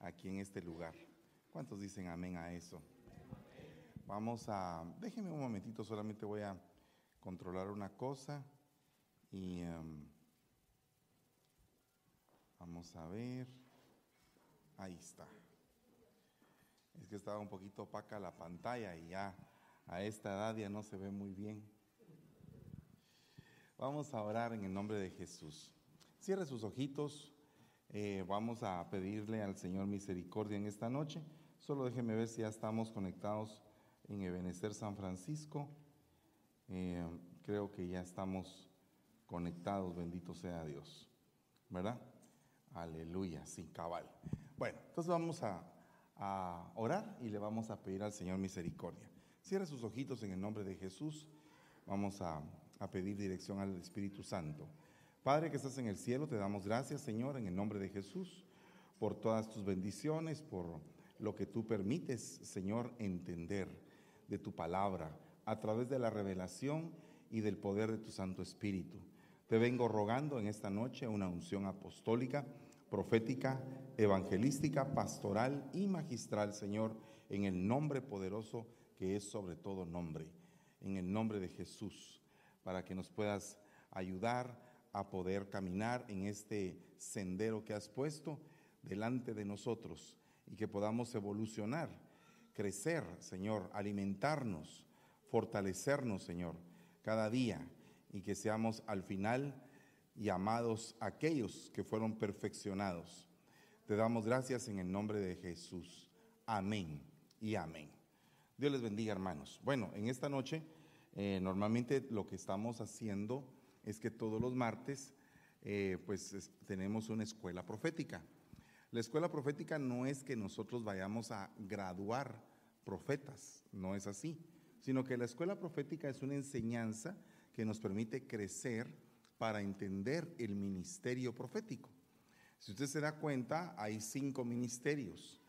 aquí en este lugar. ¿Cuántos dicen amén a eso? Vamos a, déjenme un momentito, solamente voy a controlar una cosa y em, vamos a ver. Ahí está. Es que estaba un poquito opaca la pantalla y ya a esta edad ya no se ve muy bien. Vamos a orar en el nombre de Jesús. Cierre sus ojitos. Eh, vamos a pedirle al Señor misericordia en esta noche. Solo déjeme ver si ya estamos conectados en Ebenecer San Francisco. Eh, creo que ya estamos conectados, bendito sea Dios. ¿Verdad? Aleluya, sí, cabal. Bueno, entonces vamos a, orar y le vamos a pedir al Señor misericordia. Cierre sus ojitos en el nombre de Jesús. Vamos a pedir dirección al Espíritu Santo. Padre que estás en el cielo, te damos gracias, Señor, en el nombre de Jesús, por todas tus bendiciones, por lo que tú permites, Señor, entender de tu palabra a través de la revelación y del poder de tu Santo Espíritu. Te vengo rogando en esta noche una unción apostólica, profética, evangelística, pastoral y magistral, Señor, en el nombre poderoso que es sobre todo nombre, en el nombre de Jesús, para que nos puedas ayudar a poder caminar en este sendero que has puesto delante de nosotros y que podamos evolucionar, crecer, Señor, alimentarnos, fortalecernos, Señor, cada día y que seamos al final llamados aquellos que fueron perfeccionados. Te damos gracias en el nombre de Jesús. Amén y amén. Dios les bendiga, hermanos. Bueno, en esta noche eh, normalmente lo que estamos haciendo es que todos los martes eh, pues tenemos una escuela profética. La escuela profética no es que nosotros vayamos a graduar profetas, no es así, sino que la escuela profética es una enseñanza que nos permite crecer para entender el ministerio profético. Si usted se da cuenta, hay cinco ministerios,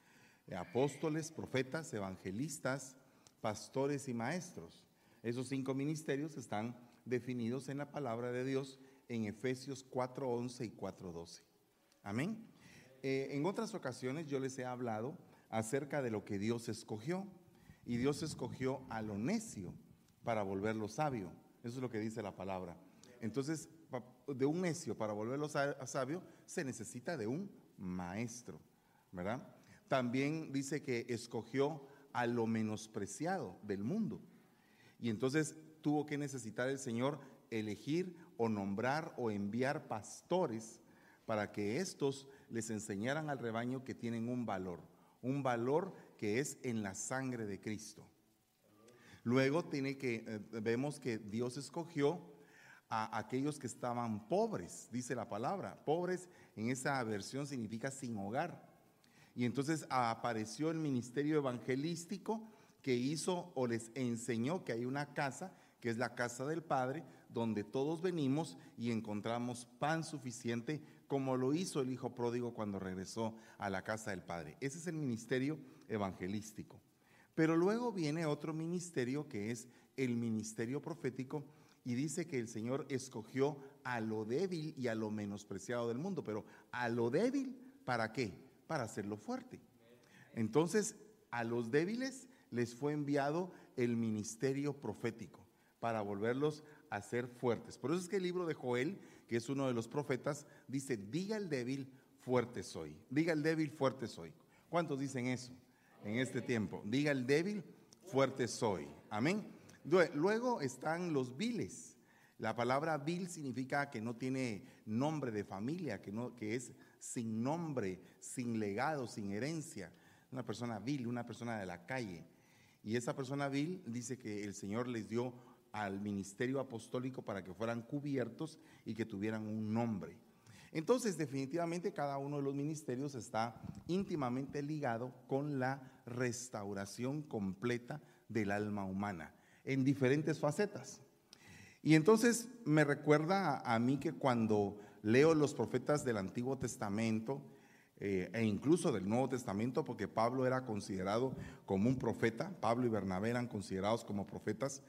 apóstoles, profetas, evangelistas, pastores y maestros. Esos cinco ministerios están definidos en la palabra de Dios en Efesios 4.11 y 4.12. Amén. Eh, en otras ocasiones yo les he hablado acerca de lo que Dios escogió. Y Dios escogió a lo necio para volverlo sabio. Eso es lo que dice la palabra. Entonces, de un necio para volverlo sabio, se necesita de un maestro, ¿verdad? También dice que escogió a lo menospreciado del mundo. Y entonces tuvo que necesitar el Señor elegir o nombrar o enviar pastores para que estos les enseñaran al rebaño que tienen un valor, un valor que es en la sangre de Cristo. Luego tiene que eh, vemos que Dios escogió a aquellos que estaban pobres, dice la palabra. Pobres en esa versión significa sin hogar. Y entonces apareció el ministerio evangelístico que hizo o les enseñó que hay una casa que es la casa del Padre, donde todos venimos y encontramos pan suficiente, como lo hizo el Hijo pródigo cuando regresó a la casa del Padre. Ese es el ministerio evangelístico. Pero luego viene otro ministerio que es el ministerio profético y dice que el Señor escogió a lo débil y a lo menospreciado del mundo, pero a lo débil, ¿para qué? Para hacerlo fuerte. Entonces, a los débiles les fue enviado el ministerio profético para volverlos a ser fuertes. Por eso es que el libro de Joel, que es uno de los profetas, dice, diga el débil, fuerte soy. Diga el débil, fuerte soy. ¿Cuántos dicen eso en este tiempo? Diga el débil, fuerte soy. Amén. Luego están los viles. La palabra vil significa que no tiene nombre de familia, que, no, que es sin nombre, sin legado, sin herencia. Una persona vil, una persona de la calle. Y esa persona vil dice que el Señor les dio al ministerio apostólico para que fueran cubiertos y que tuvieran un nombre. Entonces, definitivamente cada uno de los ministerios está íntimamente ligado con la restauración completa del alma humana en diferentes facetas. Y entonces me recuerda a, mí que cuando leo los profetas del Antiguo Testamento eh, e incluso del Nuevo Testamento, porque Pablo era considerado como un profeta, Pablo y Bernabé eran considerados como profetas,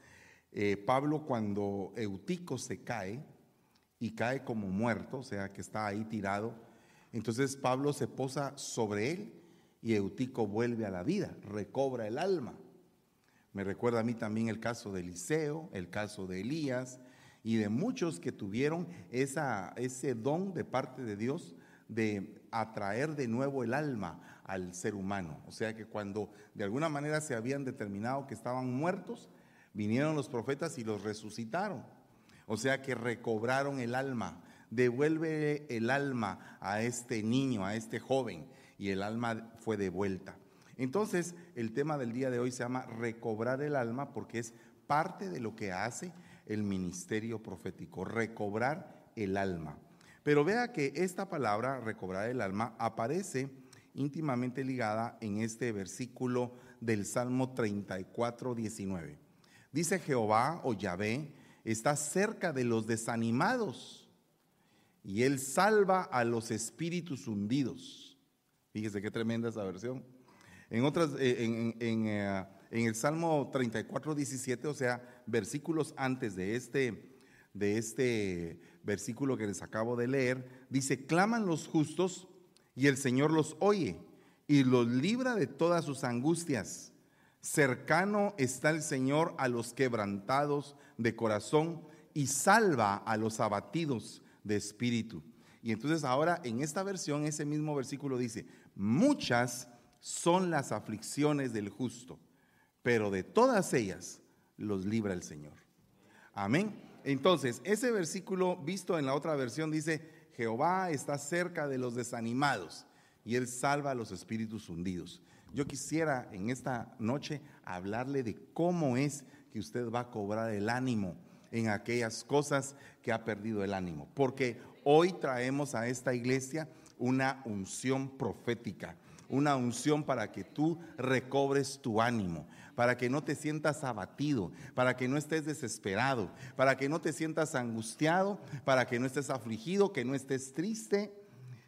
eh, Pablo cuando Eutico se cae y cae como muerto, o sea que está ahí tirado, Entonces Pablo se posa sobre él y Eutico vuelve a la vida, recobra el alma. Me recuerda a mí también el caso de Eliseo, el caso de Elías y de muchos que tuvieron esa, ese don de parte de Dios de atraer de nuevo el alma al ser humano. O sea que cuando de alguna manera se habían determinado que estaban muertos, vinieron los profetas y los resucitaron. O sea que recobraron el alma. Devuelve el alma a este niño, a este joven, y el alma fue devuelta. Entonces, el tema del día de hoy se llama recobrar el alma porque es parte de lo que hace el ministerio profético, recobrar el alma. Pero vea que esta palabra, recobrar el alma, aparece íntimamente ligada en este versículo del Salmo 34, 19. Dice Jehová o Yahvé, está cerca de los desanimados y él salva a los espíritus hundidos. Fíjese qué tremenda esa versión. En otras, eh, eh, en el Salmo 34, 17, o sea, versículos antes de este, de este versículo que les acabo de leer, dice, claman los justos y el Señor los oye y los libra de todas sus angustias. Cercano está el Señor a los quebrantados de corazón y salva a los abatidos de espíritu. Y entonces ahora en esta versión, ese mismo versículo dice, muchas son las aflicciones del justo, pero de todas ellas los libra el Señor. Amén. Entonces, ese versículo visto en la otra versión dice, Jehová está cerca de los desanimados y él salva a los espíritus hundidos. Yo quisiera en esta noche hablarle de cómo es que usted va a cobrar el ánimo en aquellas cosas que ha perdido el ánimo. Porque hoy traemos a esta iglesia una unción profética, una unción para que tú recobres tu ánimo, para que no te sientas abatido, para que no estés desesperado, para que no te sientas angustiado, para que no estés afligido, que no estés triste,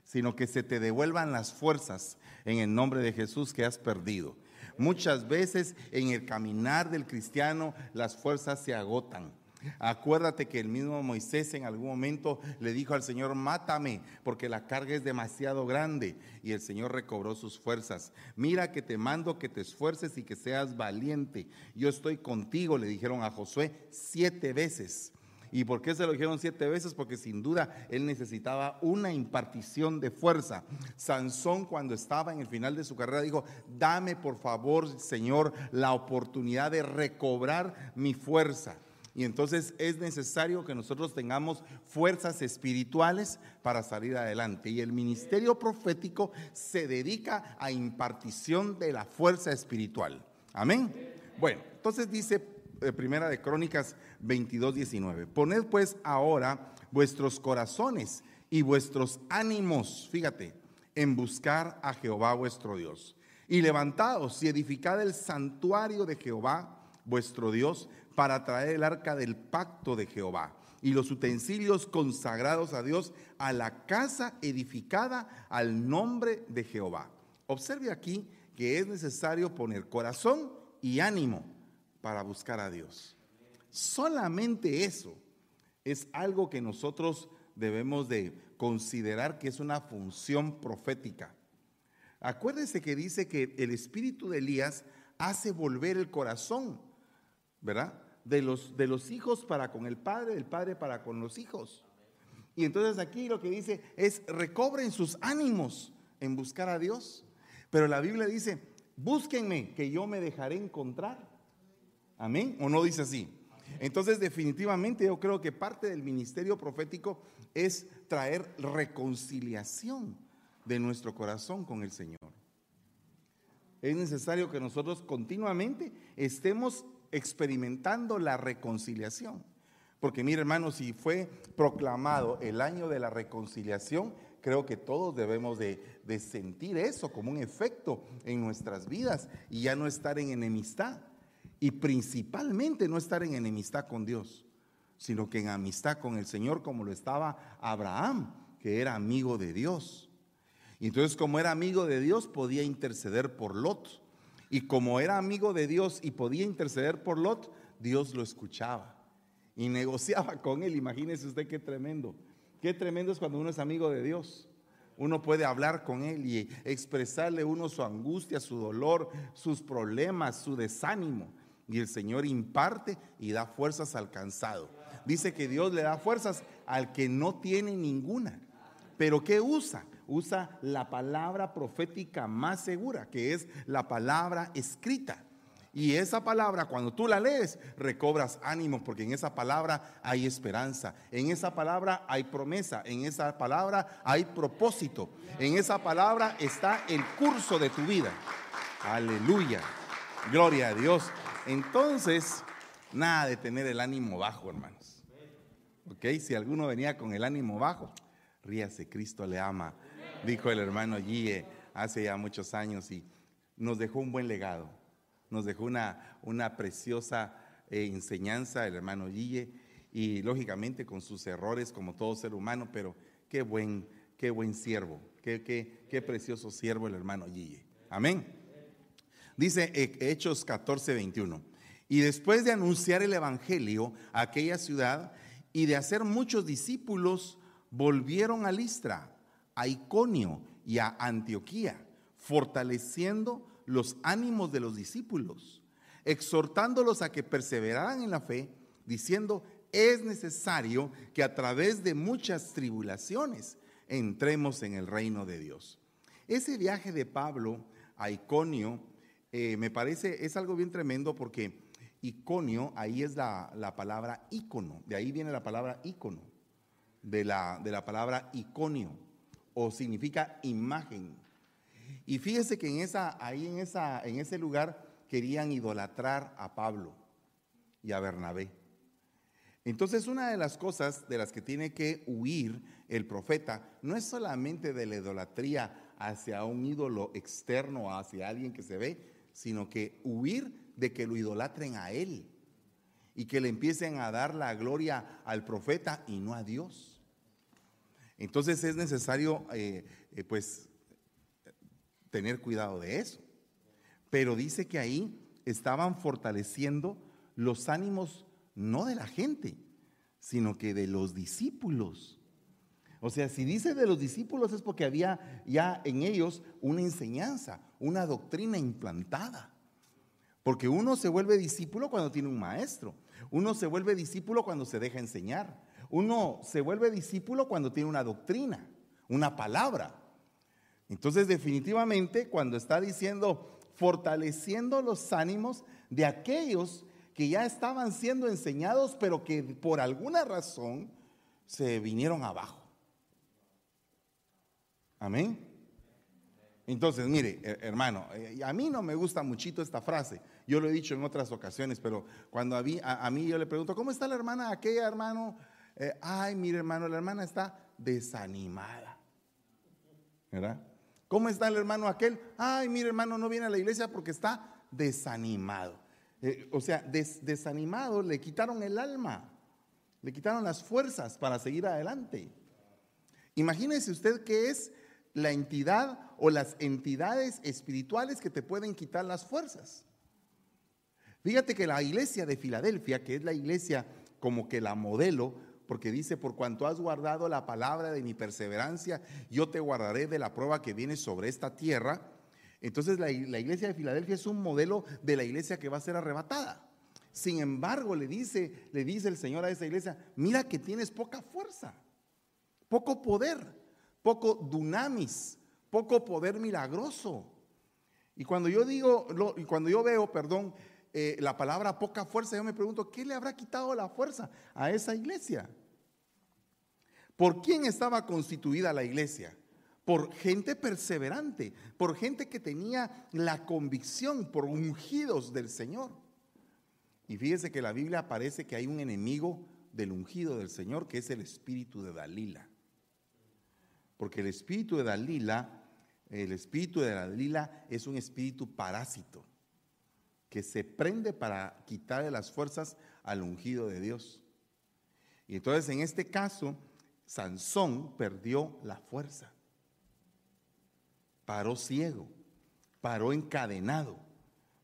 sino que se te devuelvan las fuerzas en el nombre de Jesús que has perdido. Muchas veces en el caminar del cristiano las fuerzas se agotan Acuérdate que el mismo Moisés en algún momento le dijo al Señor, mátame, porque la carga es demasiado grande. Y el Señor recobró sus fuerzas. Mira que te mando que te esfuerces y que seas valiente. Yo estoy contigo, le dijeron a Josué siete veces. ¿Y por qué se lo dijeron siete veces? Porque sin duda él necesitaba una impartición de fuerza. Sansón cuando estaba en el final de su carrera dijo, dame por favor, Señor, la oportunidad de recobrar mi fuerza. Y entonces es necesario que nosotros tengamos fuerzas espirituales para salir adelante. Y el ministerio profético se dedica a impartición de la fuerza espiritual. Amén. Bueno, entonces dice eh, Primera de Crónicas 22, 19. Poned pues ahora vuestros corazones y vuestros ánimos, fíjate, en buscar a Jehová vuestro Dios. Y levantaos y edificad el santuario de Jehová vuestro Dios para traer el arca del pacto de Jehová y los utensilios consagrados a Dios a la casa edificada al nombre de Jehová. Observe aquí que es necesario poner corazón y ánimo para buscar a Dios. Solamente eso es algo que nosotros debemos de considerar que es una función profética. Acuérdese que dice que el espíritu de Elías hace volver el corazón, ¿verdad? de los, de los hijos para con el padre, del padre para con los hijos. Y entonces aquí lo que dice es recobren sus ánimos en buscar a Dios. Pero la Biblia dice, búsquenme que yo me dejaré encontrar. Amén. ¿O no dice así? Entonces definitivamente yo creo que parte del ministerio profético es traer reconciliación de nuestro corazón con el Señor. Es necesario que nosotros continuamente estemos experimentando la reconciliación. Porque mire hermano, si fue proclamado el año de la reconciliación, creo que todos debemos de, de, sentir eso como un efecto en nuestras vidas y ya no estar en enemistad. Y principalmente no estar en enemistad con Dios, sino que en amistad con el Señor como lo estaba Abraham, que era amigo de Dios. Y entonces como era amigo de Dios podía interceder por Lot y como era amigo de Dios y podía interceder por Lot, Dios lo escuchaba y negociaba con él. Imagínese usted qué tremendo. Qué tremendo es cuando uno es amigo de Dios. Uno puede hablar con Él y expresarle uno su angustia, su dolor, sus problemas, su desánimo. Y el Señor imparte y da fuerzas al cansado. Dice que Dios le da fuerzas al que no tiene ninguna. Pero ¿qué usa? Usa la palabra profética más segura, que es la palabra escrita. Y esa palabra, cuando tú la lees, recobras ánimo, porque en esa palabra hay esperanza, en esa palabra hay promesa, en esa palabra hay propósito, en esa palabra está el curso de tu vida. Aleluya. Gloria a Dios. Entonces, nada de tener el ánimo bajo, hermanos. Ok, si alguno venía con el ánimo bajo, ríase, Cristo le ama, dijo el hermano Gie hace ya muchos años y nos dejó un buen legado nos dejó una, una preciosa eh, enseñanza el hermano Guille y lógicamente con sus errores como todo ser humano, pero qué buen, qué buen siervo, qué, qué, qué precioso siervo el hermano Guille. Amén. Dice eh, Hechos 14, 21. Y después de anunciar el Evangelio a aquella ciudad y de hacer muchos discípulos, volvieron a Listra, a Iconio y a Antioquía, fortaleciendo los ánimos de los discípulos, exhortándolos a que perseveraran en la fe, diciendo, es necesario que a través de muchas tribulaciones entremos en el reino de Dios. Ese viaje de Pablo a Iconio eh, me parece, es algo bien tremendo porque Iconio, ahí es la, palabra ícono, de ahí viene la palabra ícono, de la, de la palabra iconio, o significa imagen. Y fíjese que en esa, ahí en, esa, en ese lugar querían idolatrar a Pablo y a Bernabé. Entonces una de las cosas de las que tiene que huir el profeta no es solamente de la idolatría hacia un ídolo externo, hacia alguien que se ve, sino que huir de que lo idolatren a él y que le empiecen a dar la gloria al profeta y no a Dios. Entonces es necesario, eh, eh, pues, tener cuidado de eso. Pero dice que ahí estaban fortaleciendo los ánimos no de la gente, sino que de los discípulos. O sea, si dice de los discípulos es porque había ya en ellos una enseñanza, una doctrina implantada. Porque uno se vuelve discípulo cuando tiene un maestro. Uno se vuelve discípulo cuando se deja enseñar. Uno se vuelve discípulo cuando tiene una doctrina, una palabra. Entonces, definitivamente, cuando está diciendo fortaleciendo los ánimos de aquellos que ya estaban siendo enseñados, pero que por alguna razón se vinieron abajo. Amén. Entonces, mire, hermano, eh, a mí no me gusta muchito esta frase. Yo lo he dicho en otras ocasiones, pero cuando a mí, yo le pregunto, ¿cómo está la hermana aquella, hermano? Eh, ay, mire, hermano, la hermana está desanimada. ¿Verdad? ¿Cómo está el hermano aquel? Ay, mire hermano, no viene a la iglesia porque está desanimado. Eh, o sea, desanimado, le quitaron el alma, le quitaron las fuerzas para seguir adelante. Imagínese usted qué es la entidad o las entidades espirituales que te pueden quitar las fuerzas. Fíjate que la iglesia de Filadelfia, que es la iglesia como que la modelo, porque dice, por cuanto has guardado la palabra de mi perseverancia, yo te guardaré de la prueba que viene sobre esta tierra. Entonces la, iglesia de Filadelfia es un modelo de la iglesia que va a ser arrebatada. Sin embargo, le dice, le dice el Señor a esa iglesia, mira que tienes poca fuerza, poco poder, poco dunamis, poco poder milagroso. Y cuando yo digo, y cuando yo veo, perdón, eh, la palabra poca fuerza, yo me pregunto, ¿qué le habrá quitado la fuerza a esa iglesia? ¿Por quién estaba constituida la iglesia? Por gente perseverante, por gente que tenía la convicción, por ungidos del Señor. Y fíjese que la Biblia parece que hay un enemigo del ungido del Señor, que es el espíritu de Dalila. Porque el espíritu de Dalila, el espíritu de Dalila es un espíritu parásito que se prende para quitarle las fuerzas al ungido de Dios. Y entonces en este caso, Sansón perdió la fuerza. Paró ciego, paró encadenado,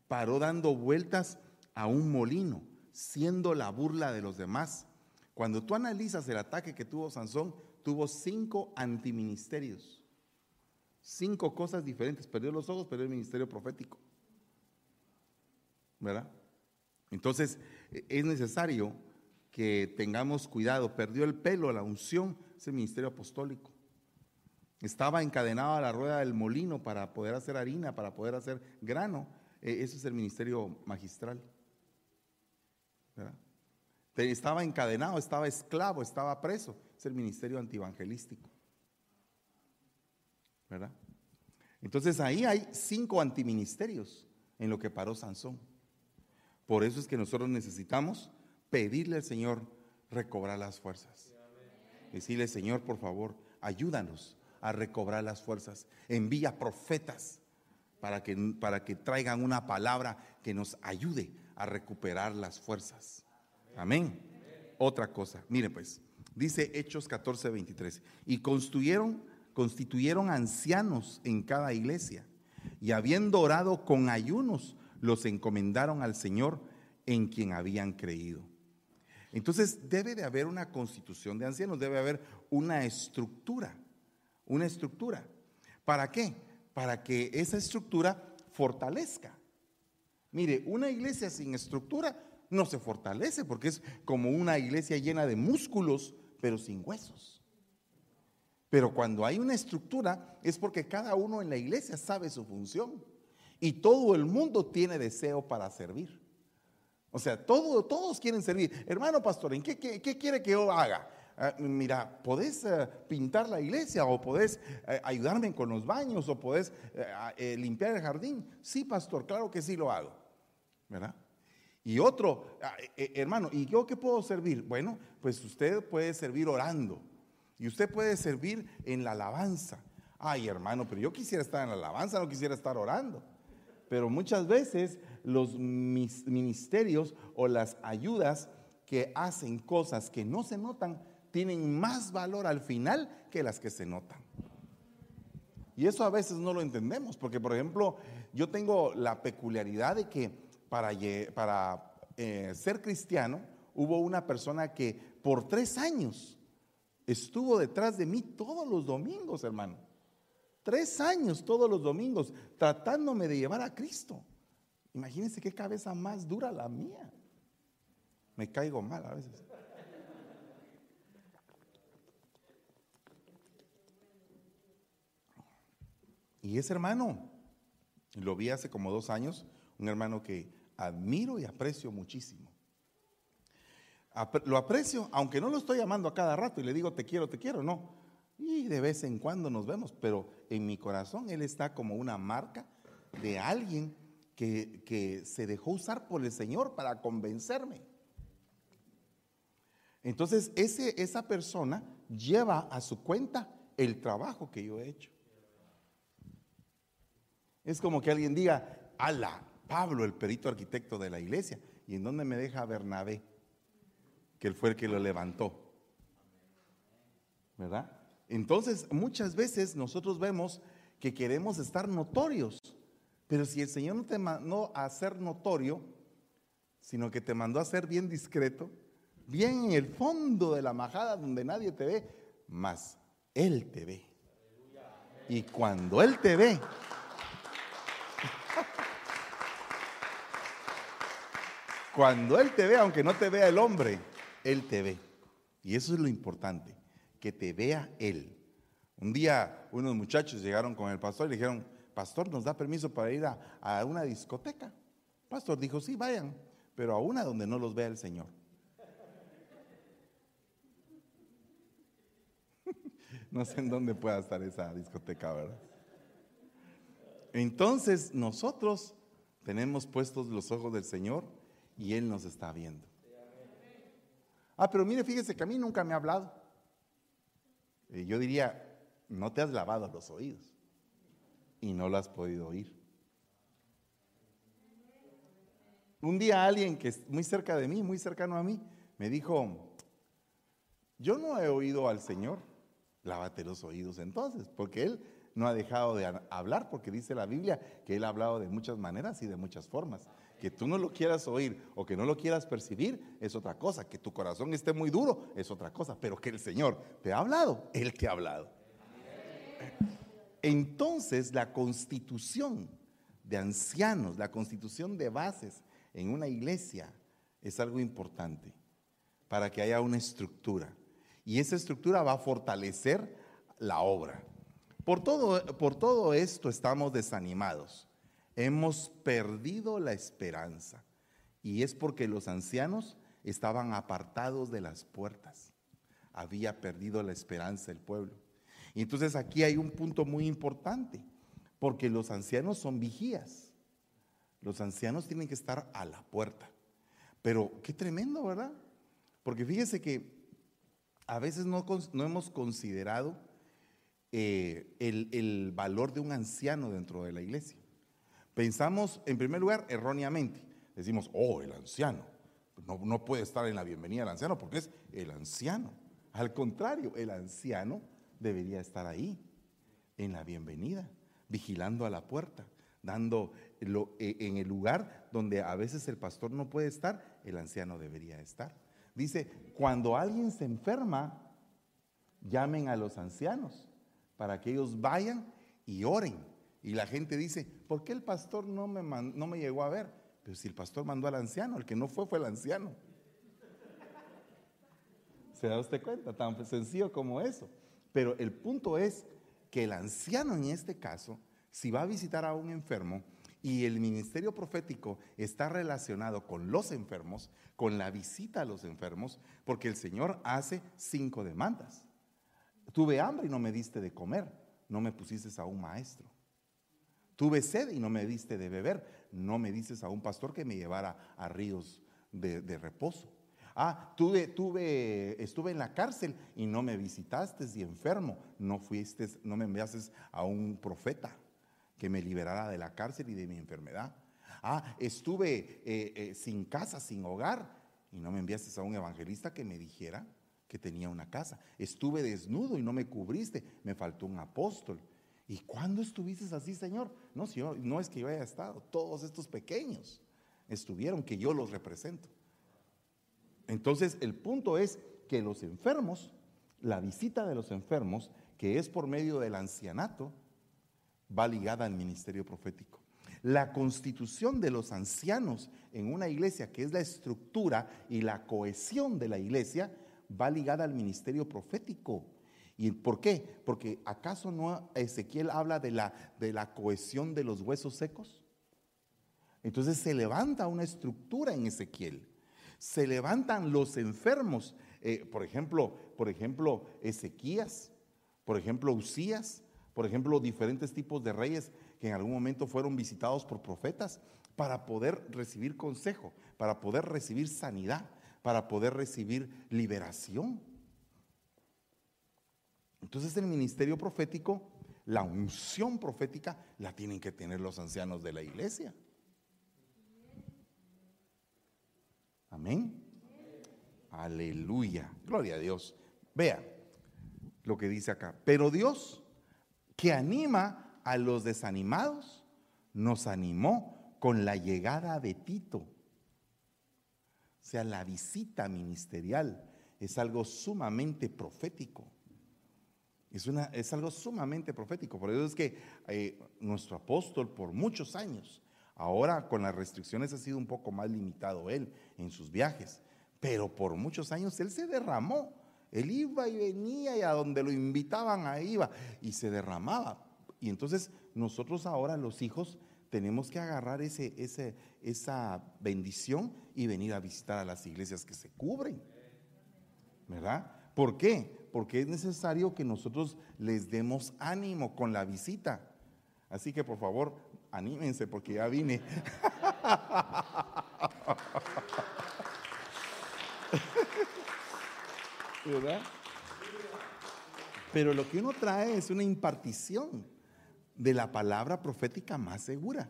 paró dando vueltas a un molino, siendo la burla de los demás. Cuando tú analizas el ataque que tuvo Sansón, tuvo cinco antiministerios. Cinco cosas diferentes. Perdió los ojos, perdió el ministerio profético. ¿Verdad? Entonces, e, es necesario que tengamos cuidado. Perdió el pelo, la unción, es el ministerio apostólico. Estaba encadenado a la rueda del molino para poder hacer harina, para poder hacer grano. E, ese es el ministerio magistral. ¿Verdad? Estaba encadenado, estaba esclavo, estaba preso. Es el ministerio antievangelístico. ¿Verdad? Entonces ahí hay cinco antiministerios en lo que paró Sansón. Por eso es que nosotros necesitamos pedirle al Señor recobrar las fuerzas. Decirle, Señor, por favor, ayúdanos a recobrar las fuerzas. Envía profetas para que, para que traigan una palabra que nos ayude a recuperar las fuerzas. Amén. Otra cosa, mire pues, dice Hechos 14, 23, y constituyeron ancianos en cada iglesia, y habiendo orado con ayunos, los encomendaron al Señor en quien habían creído. Entonces debe de haber una constitución de ancianos, debe haber una estructura, una estructura. ¿Para qué? Para que esa estructura fortalezca. Mire, una iglesia sin estructura no se fortalece porque es como una iglesia llena de músculos, pero sin huesos. Pero cuando hay una estructura es porque cada uno en la iglesia sabe su función y todo el mundo tiene deseo para servir. O sea, todos quieren servir. Hermano pastor, ¿en qué, quiere que yo haga? Ah, mira, podés eh, pintar la iglesia o podés eh, ayudarme con los baños o podés eh, limpiar el jardín. Sí, pastor, claro que sí lo hago. ¿Verdad? Y otro, ah, eh, eh, hermano, ¿y yo qué puedo servir? Bueno, pues usted puede servir orando. Y usted puede servir en la alabanza. Ay, hermano, pero yo quisiera estar en la alabanza, no quisiera estar orando. Pero muchas veces los ministerios o las ayudas que hacen cosas que no se notan tienen más valor al final que las que se notan. Y eso a veces no lo entendemos, porque por ejemplo, yo tengo la peculiaridad de que para, eh, ser cristiano, hubo una persona que por tres años estuvo detrás de mí todos los domingos, hermano. Tres años todos los domingos tratándome de llevar a Cristo. Imagínense qué cabeza más dura la mía. Me caigo mal a veces. Y ese hermano, lo vi hace como dos años, un hermano que admiro y aprecio muchísimo. Lo aprecio, aunque no lo estoy llamando a cada rato y le digo te quiero, te quiero, no. Y de vez en cuando nos vemos, pero en mi corazón él está como una marca de alguien que, que se dejó usar por el Señor para convencerme. Entonces, ese, esa persona lleva a su cuenta el trabajo que yo he hecho. Es como que alguien diga, ala, Pablo, el perito arquitecto de la iglesia. ¿Y en dónde me deja Bernabé? Que él fue el que lo levantó. ¿Verdad? Entonces, muchas veces nosotros vemos que queremos estar notorios, pero si el Señor no te mandó a ser notorio, sino que te mandó a ser bien discreto, bien en el fondo de la majada donde nadie te ve, más Él te ve. Y cuando Él te ve, Cuando Él te ve, aunque no te vea el hombre, Él te ve. Y eso es lo importante, que te vea Él. Un día unos muchachos llegaron con el pastor y le dijeron, pastor, ¿nos da permiso para ir a, una discoteca? Pastor dijo, sí, vayan, pero a una donde no los vea el Señor. no sé en dónde pueda estar esa discoteca, ¿verdad? Entonces nosotros tenemos puestos los ojos del Señor y Él nos está viendo. Ah, pero mire, fíjese que a mí nunca me ha hablado. Yo diría, no te has lavado los oídos y no lo has podido oír. Un día alguien que es muy cerca de mí, muy cercano a mí, me dijo, yo no he oído al Señor, lávate los oídos entonces, porque Él no ha dejado de hablar, porque dice la Biblia que Él ha hablado de muchas maneras y de muchas formas. Que tú no lo quieras oír o que no lo quieras percibir es otra cosa. Que tu corazón esté muy duro es otra cosa. Pero que el Señor te ha hablado, Él te ha hablado. Entonces la constitución de ancianos, la constitución de bases en una iglesia es algo importante para que haya una estructura. Y esa estructura va a fortalecer la obra. Por todo, por todo esto estamos desanimados. Hemos perdido la esperanza. Y es porque los ancianos estaban apartados de las puertas. Había perdido la esperanza el pueblo. Y entonces aquí hay un punto muy importante, porque los ancianos son vigías. Los ancianos tienen que estar a la puerta. Pero qué tremendo, ¿verdad? Porque fíjese que a veces no, hemos considerado eh, el, el valor de un anciano dentro de la iglesia. Pensamos, en primer lugar, erróneamente. Decimos, oh, el anciano. No, no, puede estar en la bienvenida del anciano porque es el anciano. Al contrario, el anciano debería estar ahí, en la bienvenida, vigilando a la puerta, dando e, en el lugar donde a veces el pastor no puede estar, el anciano debería estar. Dice, cuando alguien se enferma, llamen a los ancianos para que ellos vayan y oren. Y la gente dice, ¿por qué el pastor no me, no me llegó a ver? Pero si el pastor mandó al anciano, el que no fue fue el anciano. ¿Se da usted cuenta? Tan sencillo como eso. Pero el punto es que el anciano en este caso, si va a visitar a un enfermo y el ministerio profético está relacionado con los enfermos, con la visita a los enfermos, porque el Señor hace cinco demandas. Tuve hambre y no me diste de comer, no me pusiste a un maestro. Tuve sed y no me diste de beber, no me dices a un pastor que me llevara a ríos de, reposo. Ah, tuve, tuve, estuve en la cárcel y no me visitaste y enfermo. No fuiste, no me enviaste a un profeta que me liberara de la cárcel y de mi enfermedad. Ah, estuve eh, eh, sin casa, sin hogar y no me enviaste a un evangelista que me dijera que tenía una casa. Estuve desnudo y no me cubriste, me faltó un apóstol. ¿Y cuándo estuviste así, Señor? No, no es que yo haya estado, todos estos pequeños estuvieron, que yo los represento. Entonces, el punto es que los enfermos, la visita de los enfermos, que es por medio del ancianato, va ligada al ministerio profético. La constitución de los ancianos en una iglesia, que es la estructura y la cohesión de la iglesia, va ligada al ministerio profético. ¿Y por qué? Porque acaso no Ezequiel habla de la, de la cohesión de los huesos secos. Entonces se levanta una estructura en Ezequiel se levantan los enfermos. Eh, por ejemplo, por ejemplo, Ezequías, por ejemplo, Usías, por ejemplo, diferentes tipos de reyes que en algún momento fueron visitados por profetas para poder recibir consejo, para poder recibir sanidad, para poder recibir liberación. Entonces el ministerio profético, la unción profética, la tienen que tener los ancianos de la iglesia. Amén. Aleluya. Gloria a Dios. Vea lo que dice acá. Pero Dios, que anima a los desanimados, nos animó con la llegada de Tito. O sea, la visita ministerial es algo sumamente profético. Es, una, es algo sumamente profético. Por eso es que eh, nuestro apóstol por muchos años Ahora con las restricciones ha sido un poco más limitado él en sus viajes, pero por muchos años él se derramó. Él iba y venía y a donde lo invitaban ahí iba y se derramaba. Y entonces nosotros ahora los hijos tenemos que agarrar ese, ese, esa bendición y venir a visitar a las iglesias que se cubren. ¿Verdad? ¿Por qué? Porque es necesario que nosotros les demos ánimo con la visita. Así que por favor, anímense porque ya vine. ¿Verdad? Pero lo que uno trae es una impartición de la palabra profética más segura.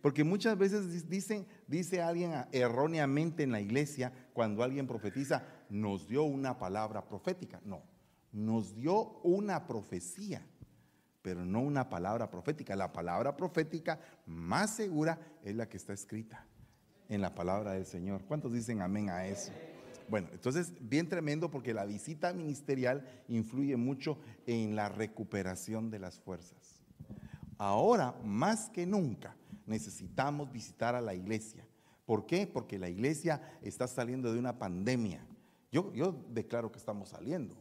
Porque muchas veces dicen, dice alguien erróneamente en la iglesia, cuando alguien profetiza, nos dio una palabra profética. No, nos dio una profecía pero no una palabra profética. La palabra profética más segura es la que está escrita en la palabra del Señor. ¿Cuántos dicen amén a eso? Bueno, entonces, bien tremendo porque la visita ministerial influye mucho en la recuperación de las fuerzas. Ahora, más que nunca, necesitamos visitar a la iglesia. ¿Por qué? Porque la iglesia está saliendo de una pandemia. Yo, declaro que estamos saliendo.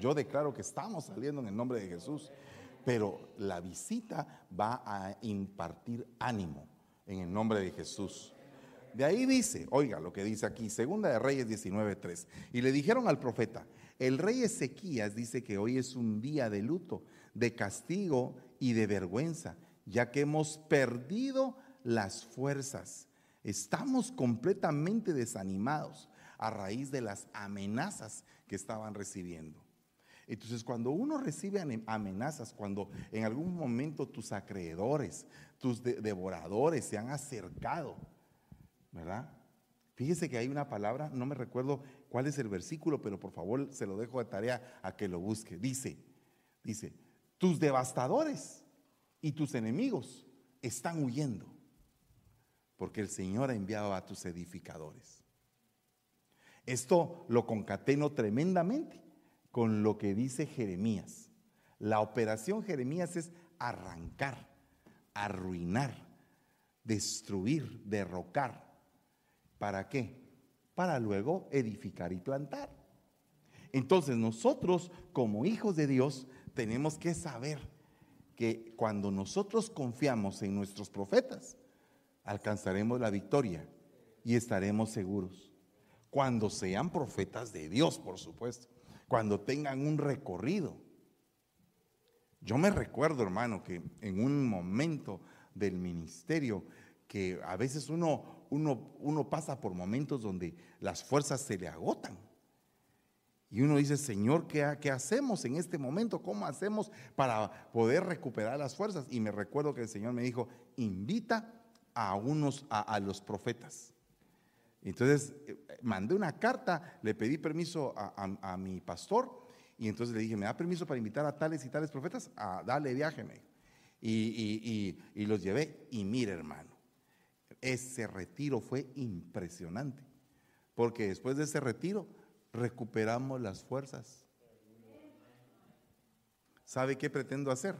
Yo declaro que estamos saliendo en el nombre de Jesús. Pero la visita va a impartir ánimo en el nombre de Jesús. De ahí dice, oiga lo que dice aquí, Segunda de Reyes 19:3. Y le dijeron al profeta, el rey Ezequías dice que hoy es un día de luto, de castigo y de vergüenza, ya que hemos perdido las fuerzas. Estamos completamente desanimados a raíz de las amenazas que estaban recibiendo. Entonces, cuando uno recibe amenazas, cuando en algún momento tus acreedores, tus devoradores se han acercado, ¿verdad? Fíjese que hay una palabra, no me recuerdo cuál es el versículo, pero por favor se lo dejo de tarea a que lo busque. Dice, dice, tus devastadores y tus enemigos están huyendo, porque el Señor ha enviado a tus edificadores. Esto lo concateno tremendamente con lo que dice Jeremías. La operación Jeremías es arrancar, arruinar, destruir, derrocar. ¿Para qué? Para luego edificar y plantar. Entonces nosotros como hijos de Dios tenemos que saber que cuando nosotros confiamos en nuestros profetas, alcanzaremos la victoria y estaremos seguros. Cuando sean profetas de Dios, por supuesto. Cuando tengan un recorrido. Yo me recuerdo, hermano, que en un momento del ministerio, que a veces uno uno, uno pasa por momentos donde las fuerzas se le agotan. Y uno dice, Señor, ¿qué, ¿qué, hacemos en este momento? ¿Cómo hacemos para poder recuperar las fuerzas? Y me recuerdo que el Señor me dijo, invita a unos, a, los profetas. Entonces eh, mandé una carta, le pedí permiso a, mi pastor y entonces le dije, ¿me da permiso para invitar a tales y tales profetas? A darle viaje, Y, y, y, y los llevé. Y mire, hermano, ese retiro fue impresionante, porque después de ese retiro recuperamos las fuerzas. ¿Sabe qué pretendo hacer?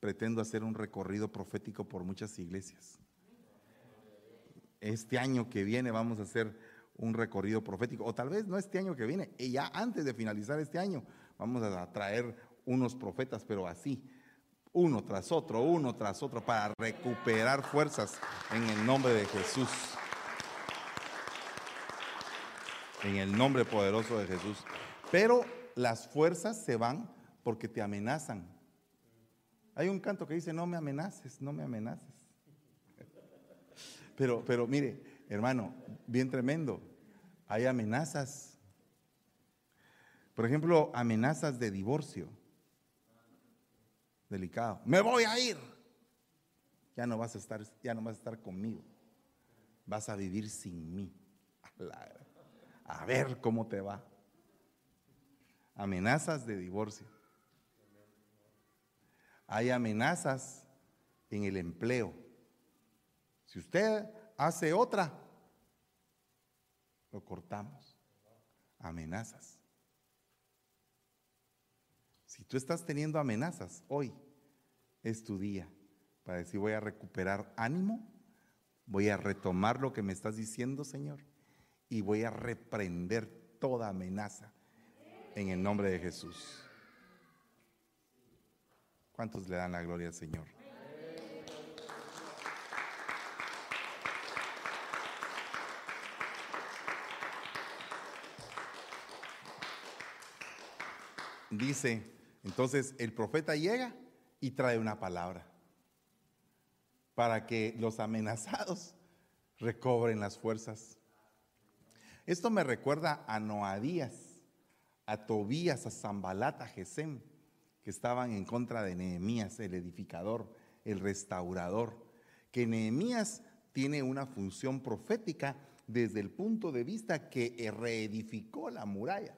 Pretendo hacer un recorrido profético por muchas iglesias. Este año que viene vamos a hacer un recorrido profético, o tal vez no este año que viene, y ya antes de finalizar este año vamos a traer unos profetas, pero así, uno tras otro, uno tras otro, para recuperar fuerzas en el nombre de Jesús. En el nombre poderoso de Jesús. Pero las fuerzas se van porque te amenazan. Hay un canto que dice, no me amenaces, no me amenaces. Pero, pero mire, hermano, bien tremendo. Hay amenazas. Por ejemplo, amenazas de divorcio delicado. Me voy a ir. Ya no vas a estar, ya no vas a estar conmigo. Vas a vivir sin mí. A ver cómo te va. Amenazas de divorcio. Hay amenazas en el empleo. Si usted hace otra, lo cortamos. Amenazas. Si tú estás teniendo amenazas hoy, es tu día para decir voy a recuperar ánimo, voy a retomar lo que me estás diciendo, Señor, y voy a reprender toda amenaza en el nombre de Jesús. ¿Cuántos le dan la gloria al Señor? Dice entonces el profeta llega y trae una palabra para que los amenazados recobren las fuerzas. Esto me recuerda a Noadías, a Tobías, a Zambalat, a Gesem, que estaban en contra de Nehemías, el edificador, el restaurador. Que Nehemías tiene una función profética desde el punto de vista que reedificó la muralla.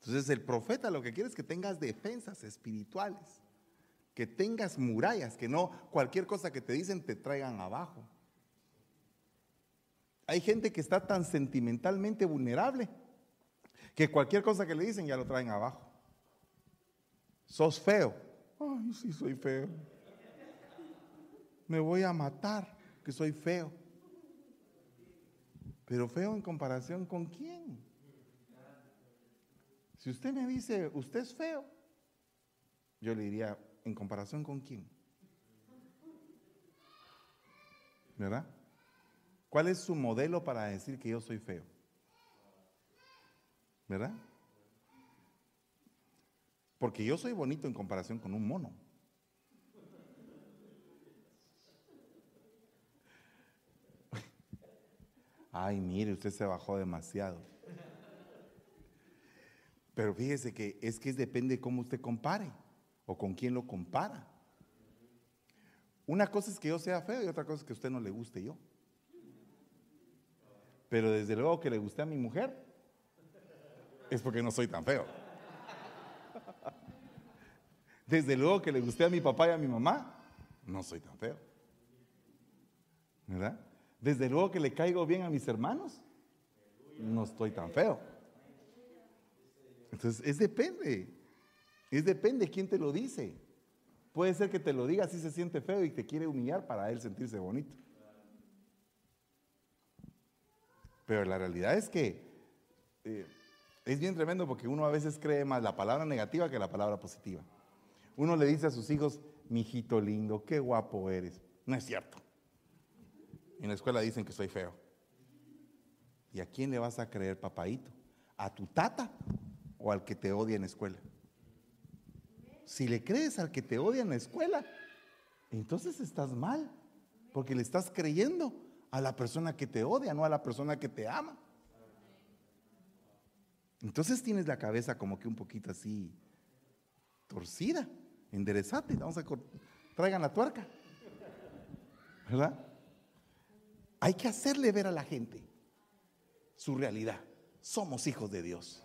Entonces el profeta lo que quiere es que tengas defensas espirituales, que tengas murallas, que no cualquier cosa que te dicen te traigan abajo. hay gente que está tan sentimentalmente vulnerable que cualquier cosa que le dicen ya lo traen abajo. Sos feo. Ay, sí, soy feo. Me voy a matar, que soy feo. Pero feo en comparación con quién? Si usted me dice, usted es feo, yo le diría, ¿en comparación con quién? ¿Verdad? ¿Cuál es su modelo para decir que yo soy feo? ¿Verdad? Porque yo soy bonito en comparación con un mono. Ay, mire, usted se bajó demasiado. Pero fíjese que es que depende de cómo usted compare o con quién lo compara. Una cosa es que yo sea feo y otra cosa es que usted no le guste yo. Pero desde luego que le guste a mi mujer es porque no soy tan feo. Desde luego que le guste a mi papá y a mi mamá, no soy tan feo. ¿Verdad? Desde luego que le caigo bien a mis hermanos, no estoy tan feo. Entonces, es depende. Es depende quién te lo dice. Puede ser que te lo diga si se siente feo y te quiere humillar para él sentirse bonito. Pero la realidad es que eh, es bien tremendo porque uno a veces cree más la palabra negativa que la palabra positiva. Uno le dice a sus hijos, mi hijito lindo, qué guapo eres. No es cierto. En la escuela dicen que soy feo. ¿Y a quién le vas a creer, papaito? ¿A tu tata o al que te odia en la escuela? Si le crees al que te odia en la escuela, entonces estás mal, porque le estás creyendo a la persona que te odia, no a la persona que te ama. Entonces tienes la cabeza como que un poquito así torcida, enderezate, vamos a traigan la tuerca. ¿Verdad? Hay que hacerle ver a la gente su realidad. Somos hijos de Dios,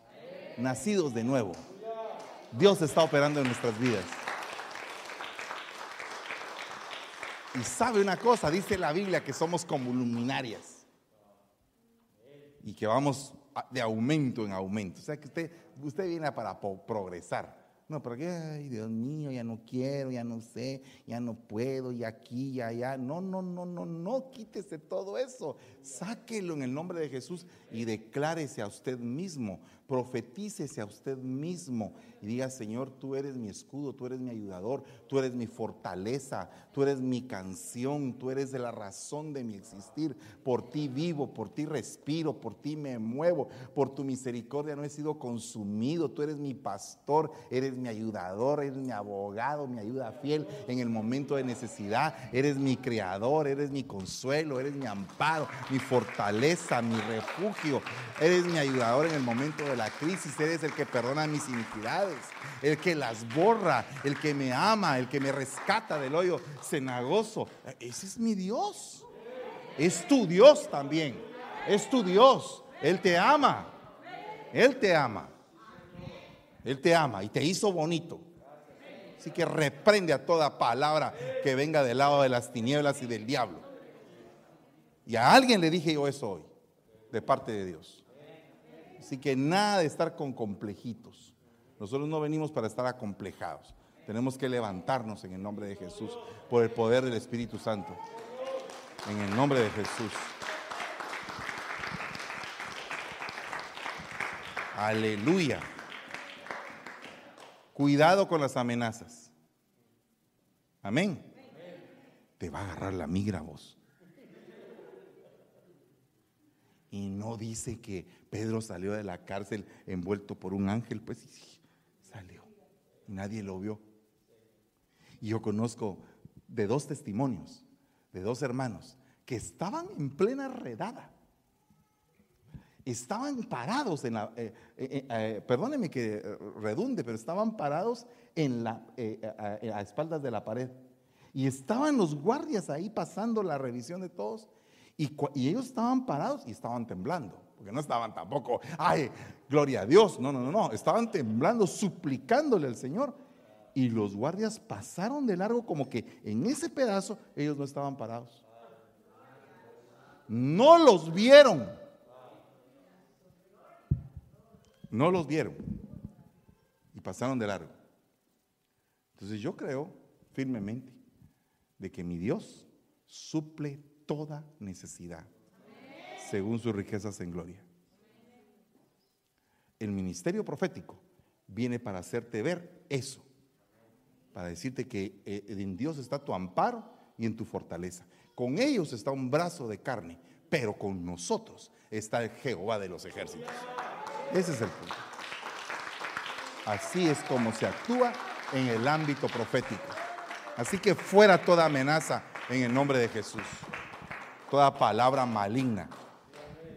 nacidos de nuevo. Dios está operando en nuestras vidas. Y sabe una cosa, dice la Biblia que somos como luminarias. Y que vamos de aumento en aumento. O sea que usted, usted viene para progresar. No, pero que, ay, Dios mío, ya no quiero, ya no sé, ya no puedo, y aquí, y allá. No, no, no, no, no, quítese todo eso. Sáquelo en el nombre de Jesús y declárese a usted mismo, profetícese a usted mismo y diga, Señor, tú eres mi escudo, tú eres mi ayudador, tú eres mi fortaleza, tú eres mi canción, tú eres la razón de mi existir. Por ti vivo, por ti respiro, por ti me muevo, por tu misericordia no he sido consumido, tú eres mi pastor, eres mi ayudador, eres mi abogado, mi ayuda fiel en el momento de necesidad, eres mi creador, eres mi consuelo, eres mi amparo, mi fortaleza, mi refugio, eres mi ayudador en el momento de la crisis, eres el que perdona mis iniquidades, el que las borra, el que me ama, el que me rescata del hoyo cenagoso. Ese es mi Dios. Es tu Dios también. Es tu Dios. Él te ama. Él te ama. Él te ama y te hizo bonito. Así que reprende a toda palabra que venga del lado de las tinieblas y del diablo. Y a alguien le dije yo eso hoy, de parte de Dios. Así que nada de estar con complejitos. Nosotros no venimos para estar acomplejados. Tenemos que levantarnos en el nombre de Jesús por el poder del Espíritu Santo. En el nombre de Jesús. Aleluya. Cuidado con las amenazas. Amén. Te va a agarrar la migra vos. Y no dice que Pedro salió de la cárcel envuelto por un ángel, pues salió. Y nadie lo vio. Y yo conozco de dos testimonios, de dos hermanos, que estaban en plena redada estaban parados en la, eh, eh, eh, perdóneme que redunde, pero estaban parados en la, a, espaldas de la pared. Y estaban los guardias ahí pasando la revisión de todos. Y, ellos estaban parados y estaban temblando. Porque no estaban tampoco, ay, gloria a Dios. No, no, no, no. Estaban temblando, suplicándole al Señor. Y los guardias pasaron de largo como que en ese pedazo ellos no estaban parados. no los vieron. No los vieron. Y pasaron de largo. Entonces yo creo firmemente de que mi Dios suple toda necesidad según sus riquezas en gloria. El ministerio profético viene para hacerte ver eso, para decirte que eh, en Dios está tu amparo y en tu fortaleza. Con ellos está un brazo de carne, pero con nosotros está el Jehová de los ejércitos. Ese es el punto. Así es como se actúa en el ámbito profético. Así que fuera toda amenaza en el nombre de Jesús. Toda palabra maligna.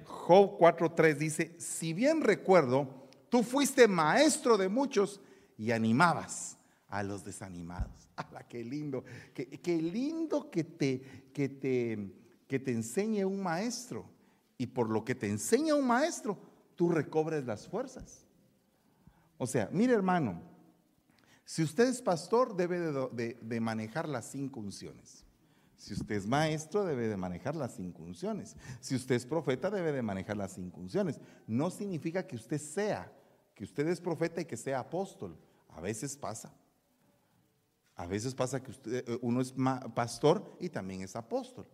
Job 4.3 dice, si bien recuerdo, tú fuiste maestro de muchos y animabas a los desanimados. ¡Hala, qué lindo! Qué, lindo que te, que, te, que te enseñe un maestro. Y por lo que te enseña un maestro, tú recobres las fuerzas. O sea, mire hermano, si usted es pastor, debe de, de manejar las cinco unciones. Si usted es maestro, debe de manejar las cinco unciones. Si usted es profeta, debe de manejar las cinco unciones. No significa que usted sea, que usted es profeta y que sea apóstol. A veces pasa. A veces pasa que usted, eh, uno es pastor y también es apóstol.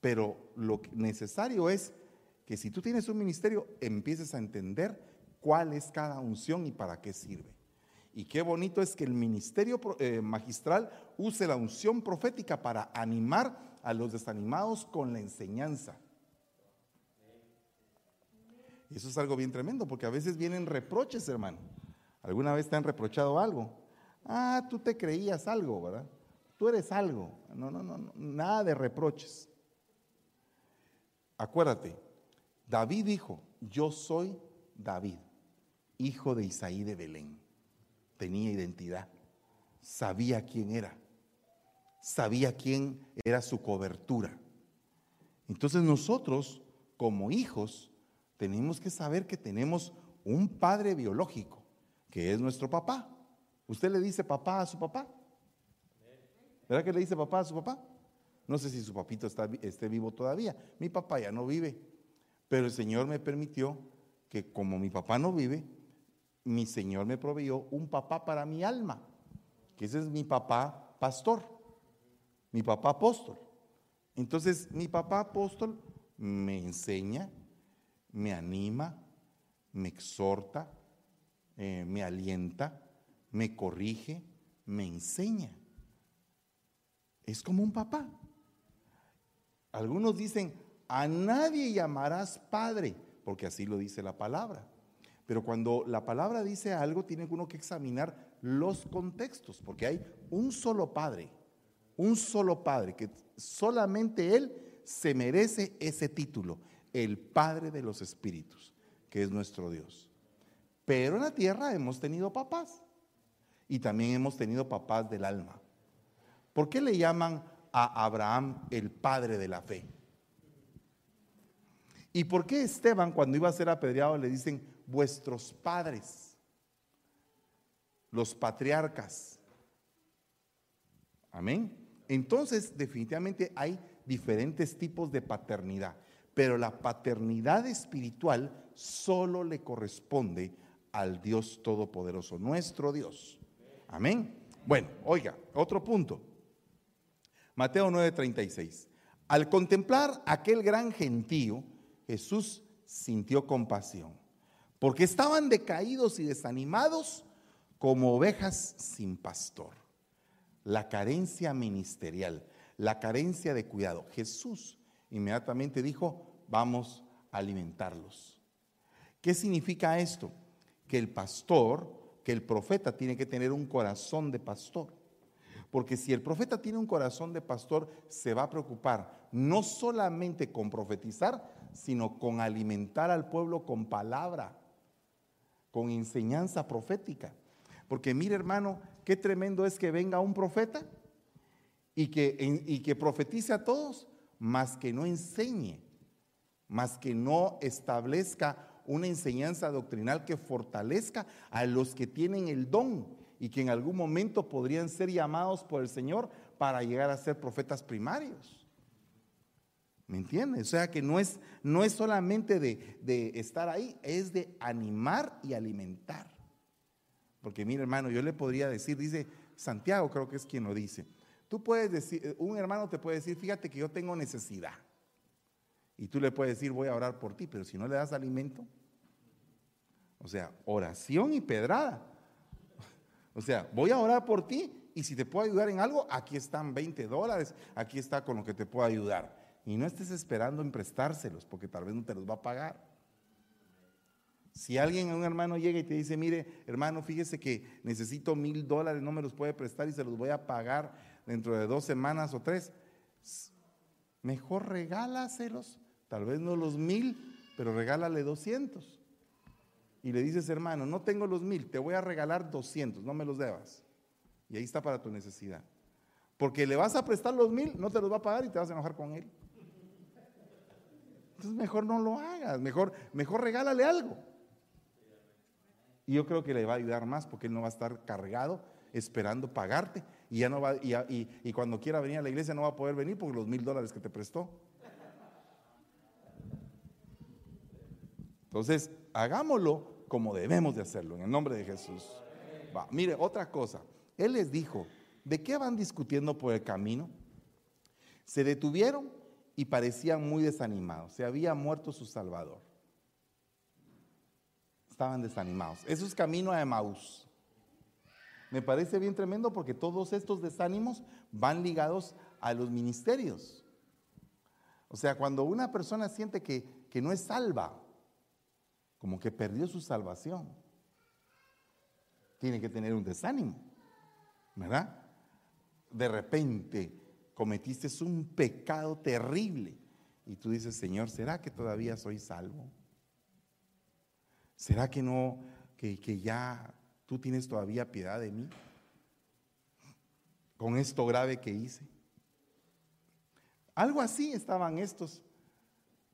Pero lo necesario es que si tú tienes un ministerio, empieces a entender cuál es cada unción y para qué sirve. Y qué bonito es que el ministerio eh, magistral use la unción profética para animar a los desanimados con la enseñanza. Eso es algo bien tremendo, porque a veces vienen reproches, hermano. ¿Alguna vez te han reprochado algo? Ah, tú te creías algo, ¿verdad? Tú eres algo. No, no, no, no nada de reproches. Acuérdate, David dijo, yo soy David, hijo de Isaí de Belén tenía identidad, sabía quién era, sabía quién era su cobertura. Entonces nosotros, como hijos, tenemos que saber que tenemos un padre biológico, que es nuestro papá. ¿Usted le dice papá a su papá? ¿Verdad que le dice papá a su papá? No sé si su papito está, esté vivo todavía. Mi papá ya no vive. Pero el Señor me permitió que como mi papá no vive, mi Señor me proveyó un papá para mi alma, que ese es mi papá pastor, mi papá apóstol. Entonces, mi papá apóstol me enseña, me anima, me exhorta, eh, me alienta, me corrige, me enseña. Es como un papá. Algunos dicen, a nadie llamarás padre, porque así lo dice la palabra. Pero cuando la palabra dice algo, tiene uno que examinar los contextos, porque hay un solo Padre, un solo Padre, que solamente Él se merece ese título, el Padre de los Espíritus, que es nuestro Dios. Pero en la tierra hemos tenido papás y también hemos tenido papás del alma. ¿Por qué le llaman a Abraham el Padre de la fe? ¿Y por qué Esteban cuando iba a ser apedreado le dicen vuestros padres, los patriarcas. Amén. Entonces, definitivamente hay diferentes tipos de paternidad, pero la paternidad espiritual solo le corresponde al Dios Todopoderoso, nuestro Dios. Amén. Bueno, oiga, otro punto. Mateo 9:36. Al contemplar aquel gran gentío, Jesús sintió compasión porque estaban decaídos y desanimados como ovejas sin pastor. La carencia ministerial, la carencia de cuidado. Jesús inmediatamente dijo, vamos a alimentarlos. ¿Qué significa esto? Que el pastor, que el profeta tiene que tener un corazón de pastor. Porque si el profeta tiene un corazón de pastor, se va a preocupar no solamente con profetizar, sino con alimentar al pueblo con palabra con enseñanza profética. Porque mire hermano, qué tremendo es que venga un profeta y que, y que profetice a todos, más que no enseñe, más que no establezca una enseñanza doctrinal que fortalezca a los que tienen el don y que en algún momento podrían ser llamados por el Señor para llegar a ser profetas primarios. ¿Me entiendes? O sea que no es, no es solamente de, de estar ahí, es de animar y alimentar. Porque mire hermano, yo le podría decir, dice Santiago creo que es quien lo dice, tú puedes decir, un hermano te puede decir, fíjate que yo tengo necesidad. Y tú le puedes decir, voy a orar por ti, pero si no le das alimento, o sea, oración y pedrada. O sea, voy a orar por ti y si te puedo ayudar en algo, aquí están 20 dólares, aquí está con lo que te puedo ayudar. Y no estés esperando en prestárselos, porque tal vez no te los va a pagar. Si alguien, un hermano llega y te dice, mire, hermano, fíjese que necesito mil dólares, no me los puede prestar y se los voy a pagar dentro de dos semanas o tres, mejor regálaselos, tal vez no los mil, pero regálale doscientos. Y le dices, hermano, no tengo los mil, te voy a regalar doscientos, no me los debas. Y ahí está para tu necesidad. Porque le vas a prestar los mil, no te los va a pagar y te vas a enojar con él. Entonces mejor no lo hagas, mejor, mejor regálale algo. Y yo creo que le va a ayudar más porque él no va a estar cargado esperando pagarte y ya no va y, y cuando quiera venir a la iglesia no va a poder venir por los mil dólares que te prestó. Entonces, hagámoslo como debemos de hacerlo, en el nombre de Jesús. Mire, otra cosa. Él les dijo, ¿de qué van discutiendo por el camino? Se detuvieron y parecían muy desanimados. Se había muerto su Salvador. Estaban desanimados. Eso es camino a Emaús. Me parece bien tremendo porque todos estos desánimos van ligados a los ministerios. O sea, cuando una persona siente que, que no es salva, como que perdió su salvación, tiene que tener un desánimo, ¿verdad? De repente cometiste un pecado terrible y tú dices, Señor, ¿será que todavía soy salvo? ¿Será que no, que, que ya tú tienes todavía piedad de mí? Con esto grave que hice. Algo así estaban estos.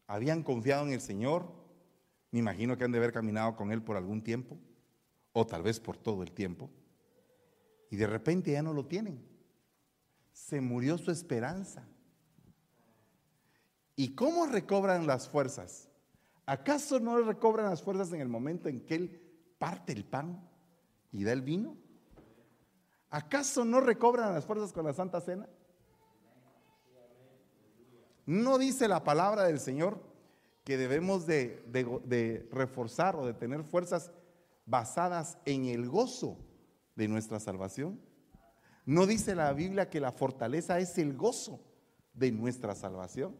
Habían confiado en el Señor. Me imagino que han de haber caminado con Él por algún tiempo, o tal vez por todo el tiempo. Y de repente ya no lo tienen se murió su esperanza. ¿Y cómo recobran las fuerzas? ¿Acaso no recobran las fuerzas en el momento en que Él parte el pan y da el vino? ¿Acaso no recobran las fuerzas con la Santa Cena? ¿No dice la palabra del Señor que debemos de, reforzar o de tener fuerzas basadas en el gozo de nuestra salvación? ¿No dice la Biblia que la fortaleza es el gozo de nuestra salvación?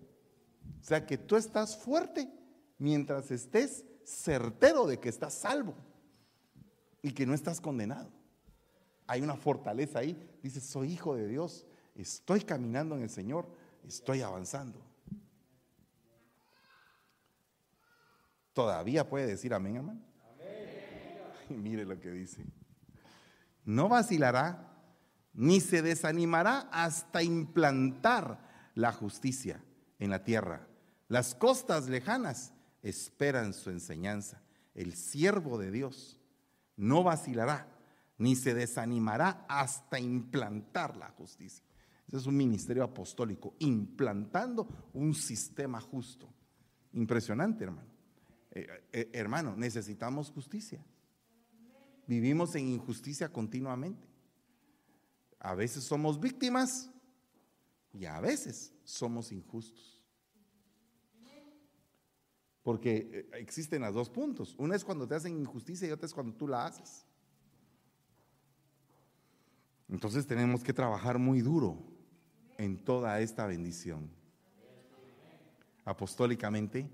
O sea que tú estás fuerte mientras estés certero de que estás salvo y que no estás condenado. Hay una fortaleza ahí. Dices, soy hijo de Dios, estoy caminando en el Señor, estoy avanzando. Todavía puede decir amén, amén. amén. mire lo que dice. No vacilará ni se desanimará hasta implantar la justicia en la tierra. Las costas lejanas esperan su enseñanza. El siervo de Dios no vacilará ni se desanimará hasta implantar la justicia. Ese es un ministerio apostólico, implantando un sistema justo. Impresionante, hermano. Eh, eh, hermano, necesitamos justicia. Vivimos en injusticia continuamente. A veces somos víctimas y a veces somos injustos. Porque eh, existen los dos puntos. Una es cuando te hacen injusticia y otra es cuando tú la haces. Entonces tenemos que trabajar muy duro en toda esta bendición. Apostólicamente,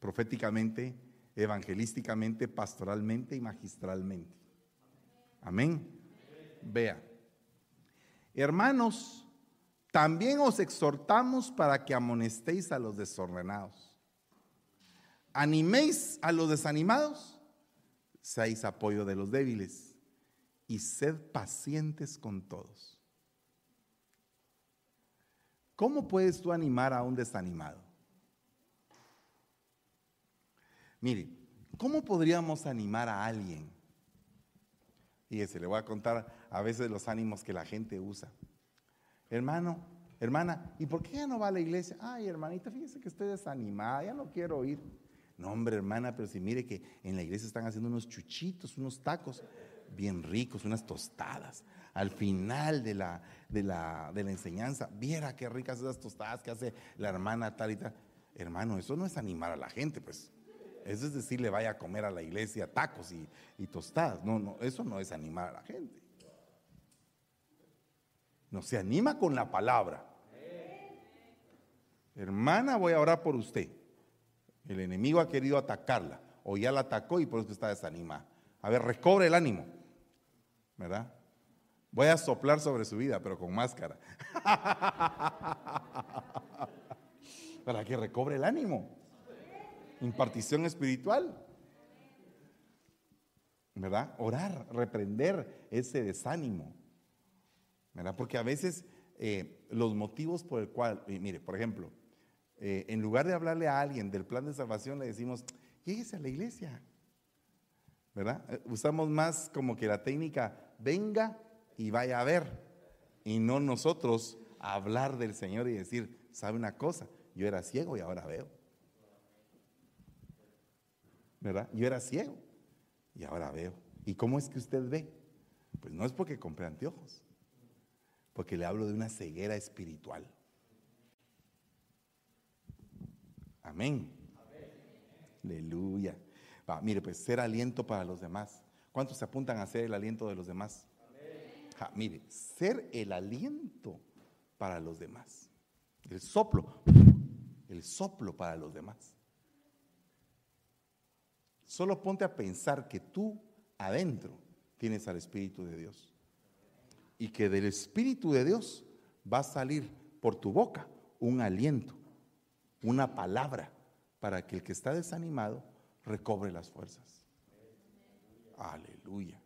proféticamente, evangelísticamente, pastoralmente y magistralmente. Amén. Vea. Hermanos, también os exhortamos para que amonestéis a los desordenados. Animéis a los desanimados, seáis apoyo de los débiles y sed pacientes con todos. ¿Cómo puedes tú animar a un desanimado? Mire, ¿cómo podríamos animar a alguien Fíjese, le voy a contar a veces los ánimos que la gente usa. Hermano, hermana, ¿y por qué ya no va a la iglesia? Ay, hermanita, fíjese que estoy desanimada, ya no quiero ir. No, hombre, hermana, pero si mire que en la iglesia están haciendo unos chuchitos, unos tacos bien ricos, unas tostadas. Al final de la, de la, de la enseñanza, viera qué ricas esas tostadas que hace la hermana tal y tal. Hermano, eso no es animar a la gente, pues. Eso es decirle vaya a comer a la iglesia tacos y, y tostadas. No, no, eso no es animar a la gente. No se anima con la palabra. Hermana, voy a orar por usted. El enemigo ha querido atacarla o ya la atacó y por eso está desanimada. A ver, recobre el ánimo. ¿Verdad? Voy a soplar sobre su vida, pero con máscara. Para que recobre el ánimo. Impartición espiritual. ¿Verdad? Orar, reprender ese desánimo. ¿Verdad? Porque a veces eh, los motivos por el cual, mire, por ejemplo, eh, en lugar de hablarle a alguien del plan de salvación, le decimos, lléguese a la iglesia. ¿Verdad? Eh, usamos más como que la técnica, venga y vaya a ver. Y no nosotros hablar del Señor y decir, ¿sabe una cosa? Yo era ciego y ahora veo. ¿Verdad? Yo era ciego y ahora veo. ¿Y cómo es que usted ve? Pues no es porque compré anteojos, porque le hablo de una ceguera espiritual. Amén. Aleluya. mire, pues ser aliento para los demás. ¿Cuántos se apuntan a ser el aliento de los demás? mire, ser el aliento para los demás. El soplo, el soplo para los demás. Solo ponte a pensar que tú adentro tienes al Espíritu de Dios. Y que del Espíritu de Dios va a salir por tu boca un aliento, una palabra, para que el que está desanimado recobre las fuerzas. Aleluya.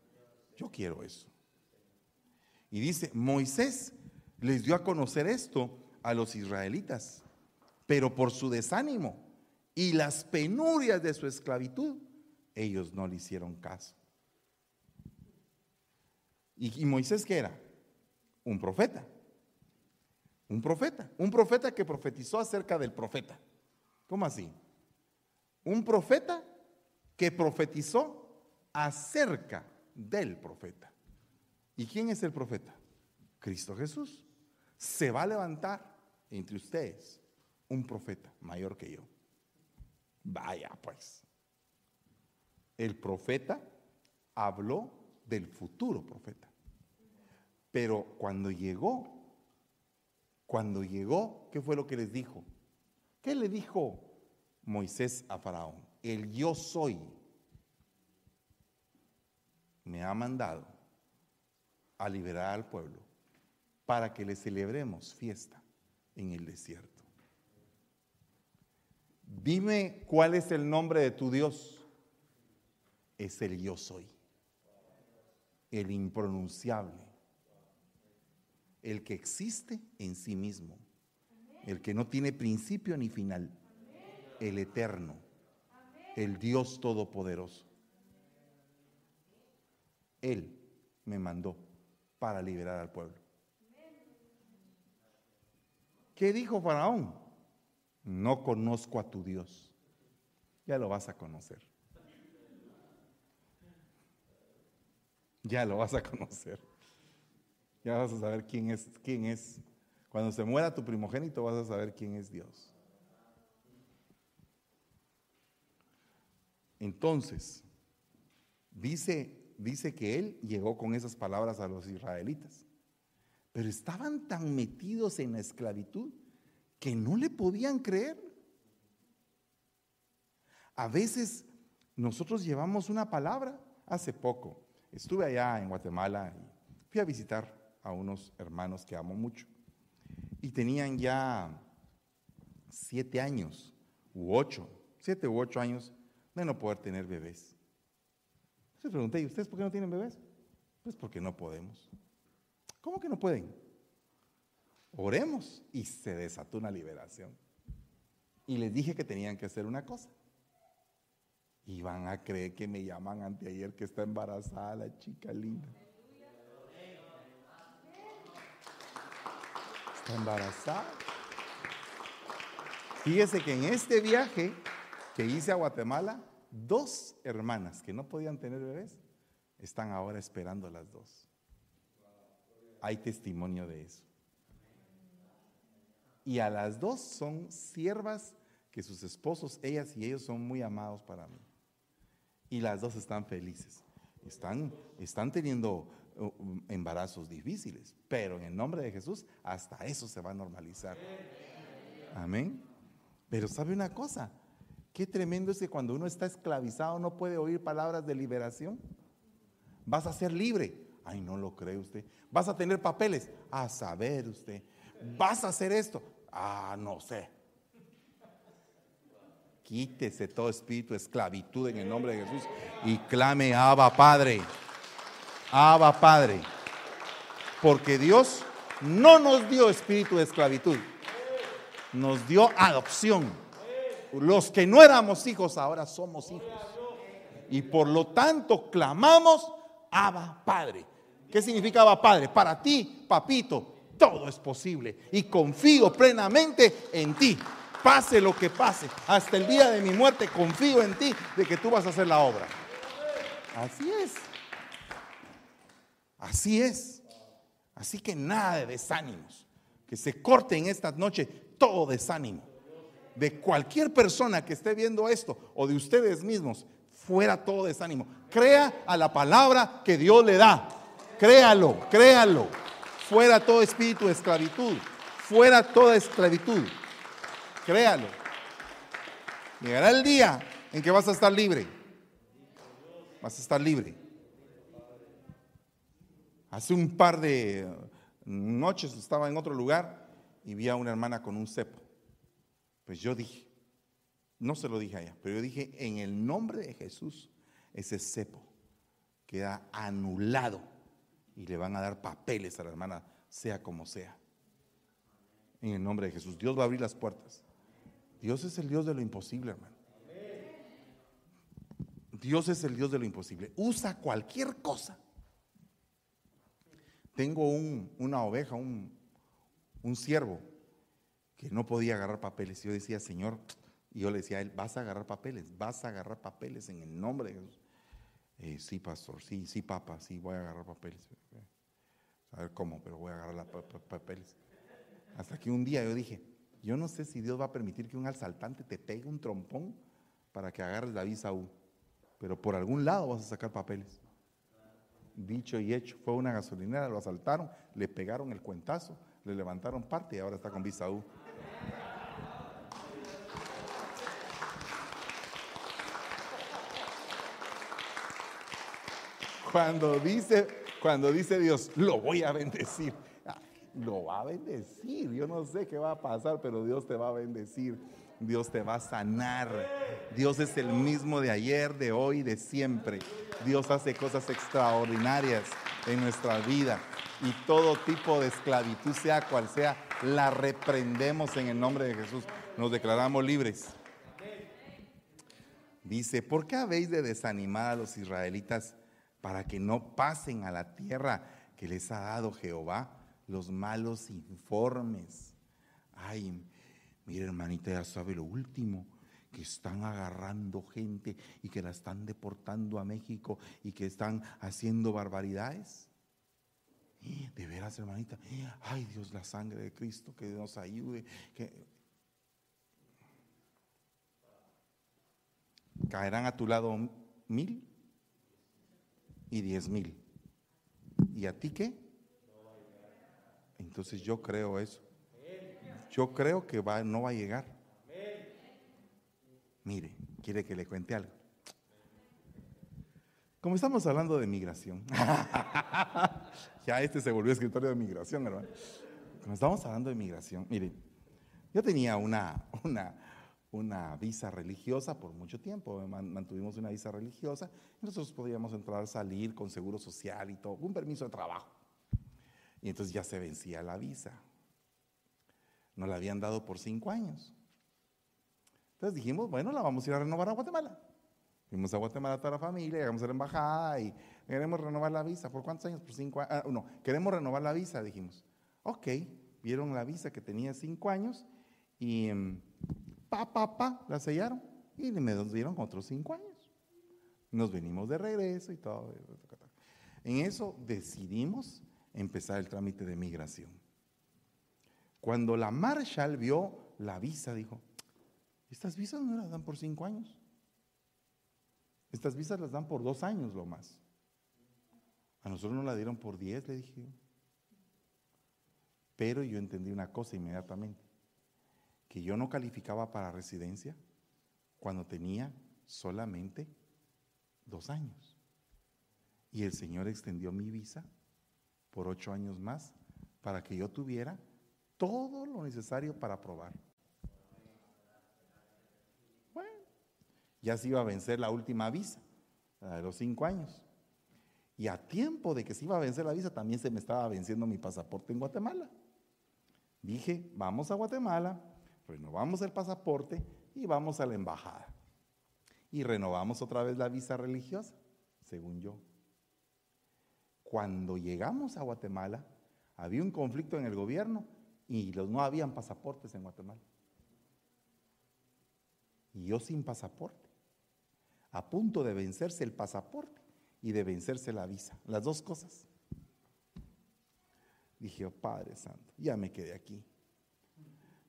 Yo quiero eso. Y dice, Moisés les dio a conocer esto a los israelitas, pero por su desánimo y las penurias de su esclavitud, ellos no le hicieron caso. ¿Y, Moisés qué era? Un profeta. Un profeta. Un profeta que profetizó acerca del profeta. ¿Cómo así? Un profeta que profetizó acerca del profeta. ¿Y quién es el profeta? Cristo Jesús. Se va a levantar entre ustedes un profeta mayor que yo. Vaya pues. El profeta habló del futuro profeta. Pero cuando llegó, cuando llegó, ¿qué fue lo que les dijo? ¿Qué le dijo Moisés a Faraón? El yo soy me ha mandado a liberar al pueblo para que le celebremos fiesta en el desierto. Dime cuál es el nombre de tu Dios. Es el yo soy, el impronunciable, el que existe en sí mismo, el que no tiene principio ni final, el eterno, el Dios todopoderoso. Él me mandó para liberar al pueblo. ¿Qué dijo Faraón? No conozco a tu Dios. Ya lo vas a conocer. Ya lo vas a conocer. Ya vas a saber quién es, quién es. Cuando se muera tu primogénito vas a saber quién es Dios. Entonces, dice dice que él llegó con esas palabras a los israelitas. Pero estaban tan metidos en la esclavitud que no le podían creer. A veces nosotros llevamos una palabra. Hace poco estuve allá en Guatemala y fui a visitar a unos hermanos que amo mucho. Y tenían ya siete años u ocho, siete u ocho años de no poder tener bebés. Les pregunté, ¿y ustedes por qué no tienen bebés? Pues porque no podemos. ¿Cómo que no pueden? Oremos y se desató una liberación. Y les dije que tenían que hacer una cosa. Y van a creer que me llaman anteayer que está embarazada la chica linda. Embarazada. Fíjese que en este viaje que hice a Guatemala, dos hermanas que no podían tener bebés están ahora esperando las dos. Hay testimonio de eso. Y a las dos son siervas que sus esposos, ellas y ellos son muy amados para mí. Y las dos están felices. Están, están teniendo embarazos difíciles, pero en el nombre de Jesús hasta eso se va a normalizar. Amén. Pero sabe una cosa, qué tremendo es que cuando uno está esclavizado no puede oír palabras de liberación. Vas a ser libre. Ay, no lo cree usted. Vas a tener papeles. A saber usted. Vas a hacer esto. Ah, no sé. Quítese todo espíritu de esclavitud en el nombre de Jesús y clame, Abba Padre. Abba Padre. Porque Dios no nos dio espíritu de esclavitud, nos dio adopción. Los que no éramos hijos ahora somos hijos. Y por lo tanto clamamos, Abba Padre. ¿Qué significa Abba Padre? Para ti, papito, todo es posible. Y confío plenamente en ti. Pase lo que pase, hasta el día de mi muerte confío en ti de que tú vas a hacer la obra. Así es. Así es. Así que nada de desánimos. Que se corte en esta noche todo desánimo. De cualquier persona que esté viendo esto o de ustedes mismos, fuera todo desánimo. Crea a la palabra que Dios le da. Créalo, créalo. Fuera todo espíritu de esclavitud. Fuera toda esclavitud. Créalo. Llegará el día en que vas a estar libre. Vas a estar libre. Hace un par de noches estaba en otro lugar y vi a una hermana con un cepo. Pues yo dije, no se lo dije a ella, pero yo dije, en el nombre de Jesús, ese cepo queda anulado y le van a dar papeles a la hermana, sea como sea. En el nombre de Jesús, Dios va a abrir las puertas. Dios es el Dios de lo imposible, hermano. Dios es el Dios de lo imposible. Usa cualquier cosa. Tengo una oveja, un, un siervo, que no podía agarrar papeles. Yo decía, Señor, y yo le decía a él, vas a agarrar papeles, vas a agarrar papeles en el nombre de Jesús. Eh, sí, pastor, sí, sí, papá, sí, voy a agarrar papeles. A ver cómo, pero voy a agarrar papeles. Hasta que un día yo dije, yo no sé si Dios va a permitir que un asaltante te pegue un trompón para que agarres la visa U, pero por algún lado vas a sacar papeles. Dicho y hecho, fue una gasolinera, lo asaltaron, le pegaron el cuentazo, le levantaron parte y ahora está con visa U. Cuando dice, cuando dice Dios, lo voy a bendecir, ah, lo va a bendecir. Yo no sé qué va a pasar, pero Dios te va a bendecir. Dios te va a sanar. Dios es el mismo de ayer, de hoy, de siempre. Dios hace cosas extraordinarias en nuestra vida. Y todo tipo de esclavitud, sea cual sea, la reprendemos en el nombre de Jesús. Nos declaramos libres. Dice, ¿por qué habéis de desanimar a los israelitas? para que no pasen a la tierra que les ha dado Jehová los malos informes. Ay, mire hermanita, ya sabe lo último, que están agarrando gente y que la están deportando a México y que están haciendo barbaridades. De veras, hermanita, ay Dios, la sangre de Cristo, que nos ayude. Que... Caerán a tu lado mil y diez mil. ¿Y a ti qué? Entonces yo creo eso. Yo creo que va, no va a llegar. Mire, quiere que le cuente algo. Como estamos hablando de migración, ya este se volvió escritorio de migración, hermano. Como estamos hablando de migración, mire, yo tenía una, una, una visa religiosa por mucho tiempo, mantuvimos una visa religiosa y nosotros podíamos entrar, salir con seguro social y todo, un permiso de trabajo. Y entonces ya se vencía la visa. Nos la habían dado por cinco años. Entonces dijimos, bueno, la vamos a ir a renovar a Guatemala. Fuimos a Guatemala toda la familia, llegamos a la embajada y queremos renovar la visa. ¿Por cuántos años? Por cinco años. Ah, no, queremos renovar la visa, dijimos. Ok, vieron la visa que tenía cinco años y em, pa, pa, pa, la sellaron y me dieron otros cinco años. Nos venimos de regreso y todo. En eso decidimos empezar el trámite de migración. Cuando la Marshall vio la visa, dijo, estas visas no las dan por cinco años. Estas visas las dan por dos años lo más. A nosotros nos la dieron por diez, le dije. Pero yo entendí una cosa inmediatamente, que yo no calificaba para residencia cuando tenía solamente dos años. Y el Señor extendió mi visa por ocho años más para que yo tuviera todo lo necesario para aprobar. Bueno, ya se iba a vencer la última visa, de los cinco años. Y a tiempo de que se iba a vencer la visa, también se me estaba venciendo mi pasaporte en Guatemala. Dije, vamos a Guatemala, renovamos el pasaporte y vamos a la embajada. Y renovamos otra vez la visa religiosa, según yo. Cuando llegamos a Guatemala, había un conflicto en el gobierno y los, no habían pasaportes en Guatemala. Y yo sin pasaporte, a punto de vencerse el pasaporte y de vencerse la visa, las dos cosas. Dije, oh, Padre Santo, ya me quedé aquí.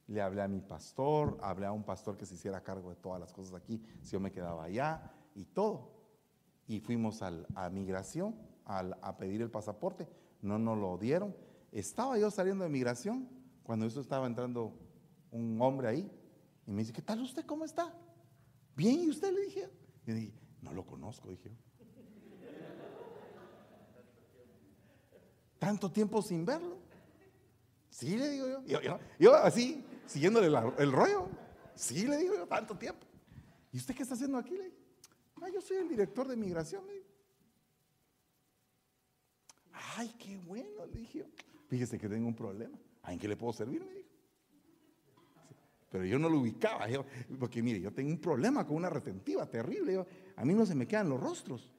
Le hablé a mi pastor, hablé a un pastor que se hiciera cargo de todas las cosas aquí, si yo me quedaba allá y todo. Y fuimos a migración a pedir el pasaporte, no nos lo dieron. Estaba yo saliendo de migración cuando eso estaba entrando un hombre ahí y me dice, ¿qué tal usted? ¿Cómo está? Bien, ¿y usted? Le dije. Y dije, no lo conozco, dije. Tanto tiempo sin verlo. Sí, le digo yo. Yo, así, siguiéndole el rollo. Sí, le digo yo, tanto tiempo. ¿Y usted qué está haciendo aquí? Le digo, ah, yo soy el director de migración. Ay, qué bueno, le dije. Fíjese que tengo un problema. ¿En qué le puedo servir? Me dijo. Pero yo no lo ubicaba, porque mire, yo tengo un problema con una retentiva terrible. a mí no se me quedan los rostros.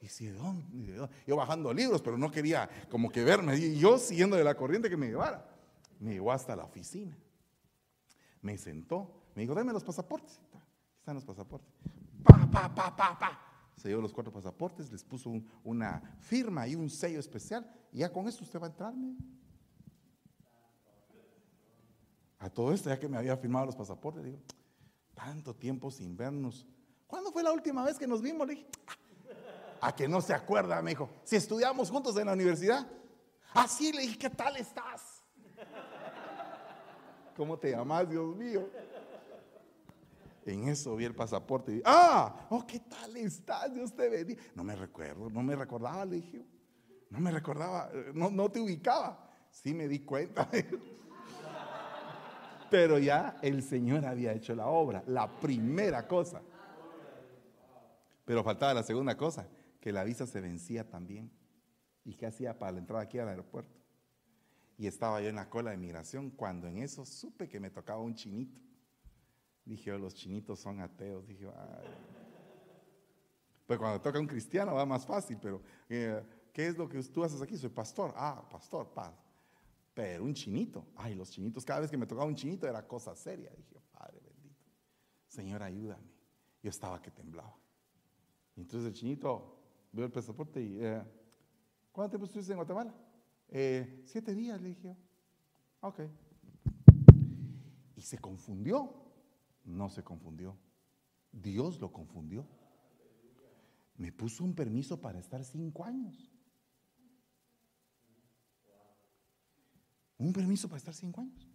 Y si, ¿dónde? Yo bajando libros, pero no quería como que verme. Y yo siguiendo de la corriente que me llevara. Me llevó hasta la oficina. Me sentó. Me dijo, dame los pasaportes. están los pasaportes. Pa, pa, pa, pa, pa. Se dio los cuatro pasaportes, les puso una firma y un sello especial. Y ya con eso usted va a entrarme. A todo esto, ya que me había firmado los pasaportes, digo, tanto tiempo sin vernos. ¿Cuándo fue la última vez que nos vimos? Le dije, a que no se acuerda, me dijo, si estudiamos juntos en la universidad. Así le dije, ¿qué tal estás? ¿Cómo te llamas, Dios mío? En eso vi el pasaporte y ah, oh, ¿qué tal estás? Dios te bendiga. No me recuerdo, no me recordaba, le dije. No me recordaba, no, no te ubicaba. Sí me di cuenta. Pero ya el Señor había hecho la obra, la primera cosa. Pero faltaba la segunda cosa, que la visa se vencía también. ¿Y qué hacía para la entrada aquí al aeropuerto? Y estaba yo en la cola de migración cuando en eso supe que me tocaba un chinito. Dije, oh, los chinitos son ateos. Dije. Pues cuando toca un cristiano va más fácil, pero eh, ¿qué es lo que tú haces aquí? Soy pastor. Ah, pastor, paz. Pero un chinito, ay, los chinitos, cada vez que me tocaba un chinito era cosa seria. Dije, Padre bendito, Señor, ayúdame. Yo estaba que temblaba. Entonces el chinito veo el pasaporte y, eh, ¿cuánto tiempo estuviste en Guatemala? Eh, siete días, le dije. Ok. Y se confundió. No se confundió. Dios lo confundió. Me puso un permiso para estar cinco años. Un permiso para estar cinco años.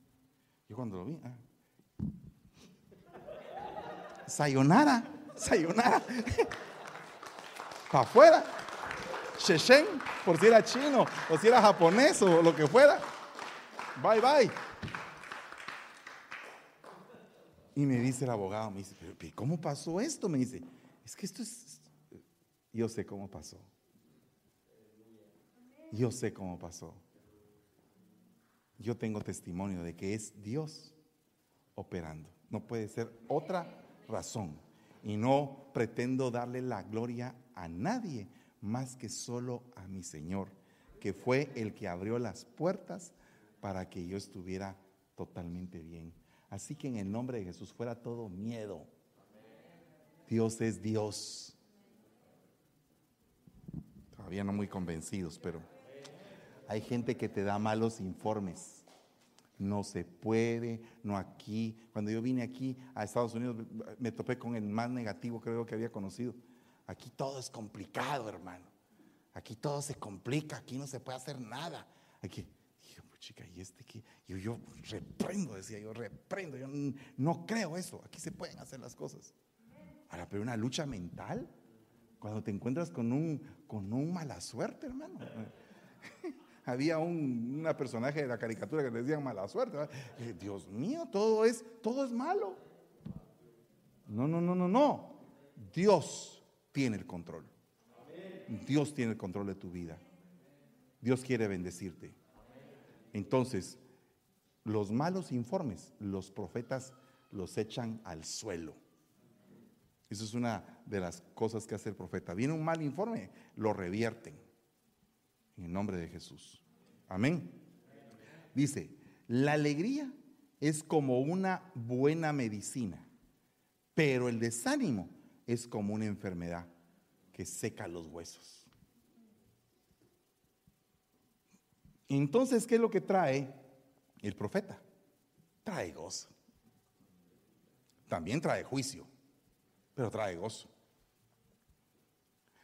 Yo cuando lo vi, ah. sayonara, sayonara, para afuera, Sheshen, por si era chino, o si era japonés, o lo que fuera, bye bye. Y me dice el abogado, me dice, pero ¿cómo pasó esto? Me dice, es que esto es, yo sé cómo pasó. Yo sé cómo pasó yo tengo testimonio de que es Dios operando. No puede ser otra razón. Y no pretendo darle la gloria a nadie más que solo a mi Señor, que fue el que abrió las puertas para que yo estuviera totalmente bien. Así que en el nombre de Jesús fuera todo miedo. Dios es Dios. Todavía no muy convencidos, pero hay gente que te da malos informes. No se puede, no aquí. Cuando yo vine aquí a Estados Unidos me topé con el más negativo creo que había conocido. Aquí todo es complicado, hermano. Aquí todo se complica, aquí no se puede hacer nada. Aquí, pues, chica, ¿y este qué? Yo, yo reprendo, decía yo, reprendo. Yo no creo eso. Aquí se pueden hacer las cosas. Ahora, pero una lucha mental, cuando te encuentras con un, con un mala suerte, hermano. Había un una personaje de la caricatura que le decían mala suerte. Dios mío, todo es, todo es malo. No, no, no, no, no. Dios tiene el control. Dios tiene el control de tu vida. Dios quiere bendecirte. Entonces, los malos informes, los profetas los echan al suelo. Eso es una de las cosas que hace el profeta. Viene un mal informe, lo revierten. En el nombre de Jesús. Amén. Dice, la alegría es como una buena medicina, pero el desánimo es como una enfermedad que seca los huesos. Entonces, ¿qué es lo que trae el profeta? Trae gozo. También trae juicio, pero trae gozo.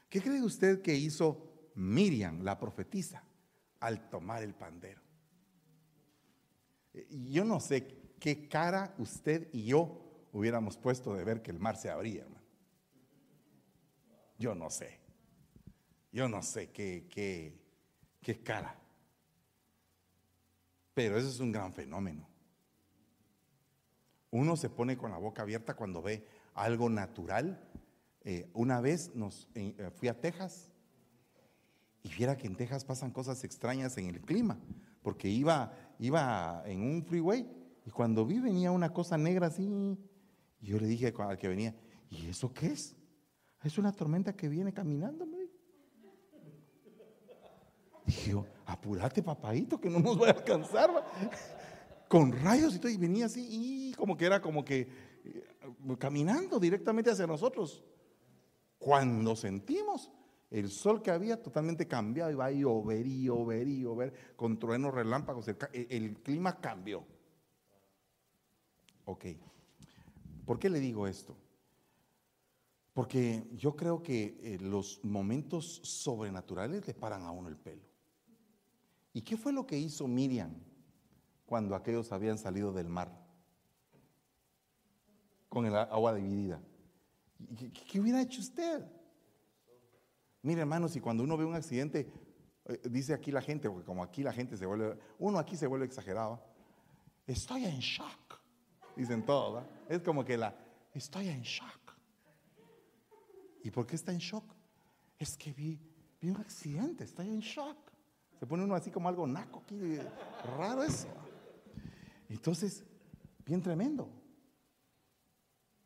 ¿Qué cree usted que hizo Miriam, la profetisa, al tomar el pandero? Yo no sé qué cara usted y yo hubiéramos puesto de ver que el mar se abría, hermano. Yo no sé. Yo no sé qué, qué, qué cara. Pero eso es un gran fenómeno. Uno se pone con la boca abierta cuando ve algo natural. Eh, una vez nos, eh, fui a Texas y viera que en Texas pasan cosas extrañas en el clima, porque iba, iba en un freeway y cuando vi venía una cosa negra así, y yo le dije al que venía, ¿y eso qué es? Es una tormenta que viene caminando, Dije yo, apúrate, papadito, que no nos va a alcanzar. Con rayos y todo, y venía así, y como que era como que eh, caminando directamente hacia nosotros. Cuando sentimos el sol que había totalmente cambiado, iba a llover y llover y llover, con truenos, relámpagos, el, el clima cambió. Ok, ¿por qué le digo esto? Porque yo creo que eh, los momentos sobrenaturales le paran a uno el pelo. ¿Y qué fue lo que hizo Miriam cuando aquellos habían salido del mar? Con el agua dividida. ¿Qué, hubiera hecho usted? Mire, hermanos, y cuando uno ve un accidente, eh, dice aquí la gente, porque como aquí la gente se vuelve, uno aquí se vuelve exagerado. Estoy en shock. Dicen todos, Es como que la, estoy en shock. ¿Y por qué está en shock? Es que vi, vi un accidente, estoy en shock. Se pone uno así como algo naco aquí, raro eso. Entonces, bien tremendo.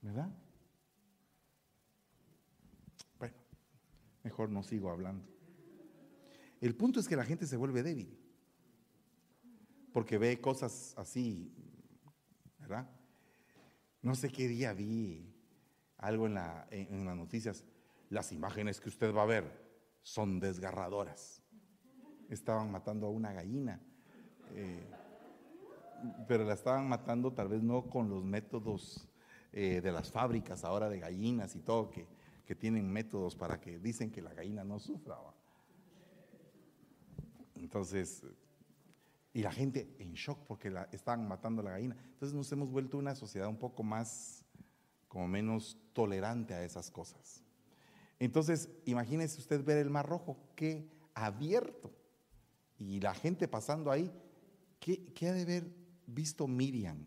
¿Verdad? Mejor no sigo hablando. El punto es que la gente se vuelve débil. Porque ve cosas así, ¿verdad? No sé qué día vi algo en, la, en, las noticias, las imágenes que usted va a ver son desgarradoras. Estaban matando a una gallina, eh, pero la estaban matando tal vez no con los métodos eh, de las fábricas ahora de gallinas y todo, que, que, tienen métodos para que dicen que la gallina no sufra. Entonces, y la gente en shock porque la, estaban matando a la gallina. Entonces nos hemos vuelto una sociedad un poco más como menos tolerante a esas cosas. Entonces, imagínese usted ver el Mar Rojo, qué abierto, y la gente pasando ahí, ¿qué, qué ha de haber visto Miriam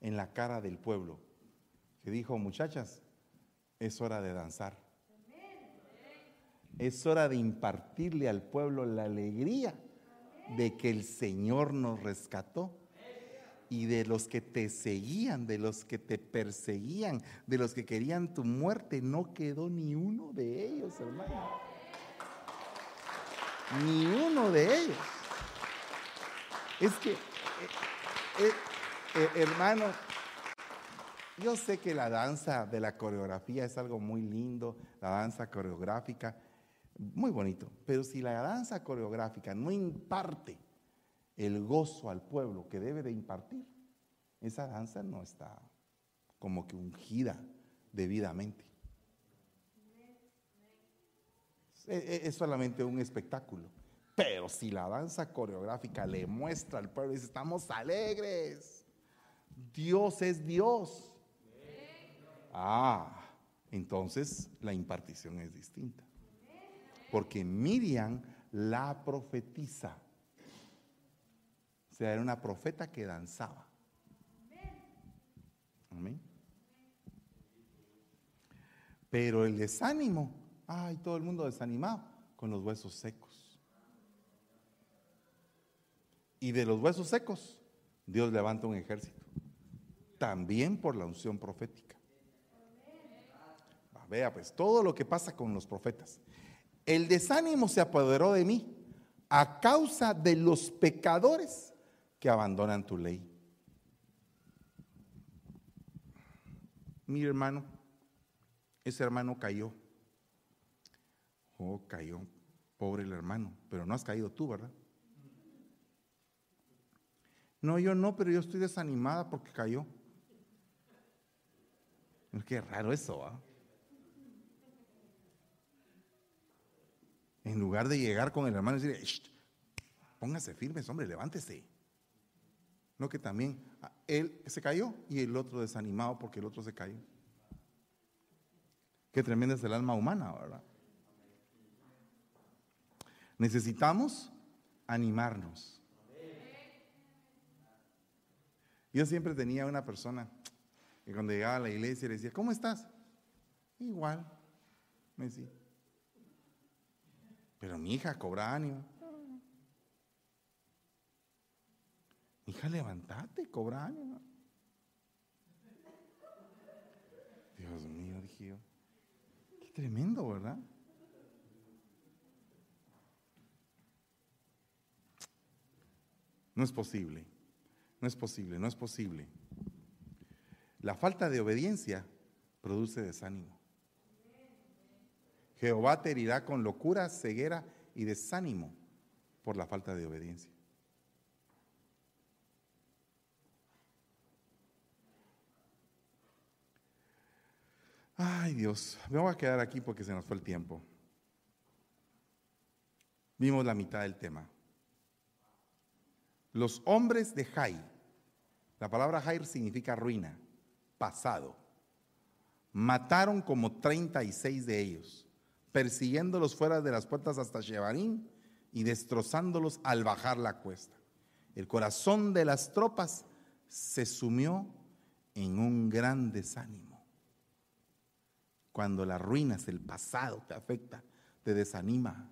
en la cara del pueblo? Que dijo, muchachas, es hora de danzar. Es hora de impartirle al pueblo la alegría de que el Señor nos rescató y de los que te seguían, de los que te perseguían, de los que querían tu muerte, no quedó ni uno de ellos, hermano. Ni uno de ellos. Es que eh, eh, hermano, yo sé que la danza de la coreografía es algo muy lindo, la danza coreográfica, muy bonito, pero si la danza coreográfica no imparte el gozo al pueblo que debe de impartir, esa danza no está como que ungida debidamente. Es solamente un espectáculo. Pero si la danza coreográfica le muestra al pueblo dice, estamos alegres, Dios es Dios. Ah, entonces la impartición es distinta. Porque Miriam la profetiza. O sea, era una profeta que danzaba. Amén. Pero el desánimo, ay, todo el mundo desanimado con los huesos secos. Y de los huesos secos, Dios levanta un ejército. También por la unción profética. Vea, pues todo lo que pasa con los profetas. El desánimo se apoderó de mí a causa de los pecadores que abandonan tu ley. Mi hermano, ese hermano cayó. Oh, cayó. Pobre el hermano. Pero no has caído tú, ¿verdad? No, yo no, pero yo estoy desanimada porque cayó. Qué raro eso, ¿ah? En lugar de llegar con el hermano y decirle, póngase firmes, hombre, levántese. No que también ah, él se cayó y el otro desanimado porque el otro se cayó. Qué tremenda es el alma humana, ¿verdad? Necesitamos animarnos. Yo siempre tenía una persona que cuando llegaba a la iglesia le decía, ¿cómo estás? Igual, me decía. Pero mi hija cobra ánimo. Hija, levántate, cobra ánimo. Dios mío, dije yo. Qué tremendo, ¿verdad? No es posible. No es posible, no es posible. La falta de obediencia produce desánimo. Jehová te herirá con locura, ceguera y desánimo por la falta de obediencia. Ay Dios, me voy a quedar aquí porque se nos fue el tiempo. Vimos la mitad del tema. Los hombres de Jai, la palabra Jair significa ruina, pasado, mataron como 36 de ellos persiguiéndolos fuera de las puertas hasta Shebarín y destrozándolos al bajar la cuesta. El corazón de las tropas se sumió en un gran desánimo. Cuando las ruinas, el pasado te afecta, te desanima.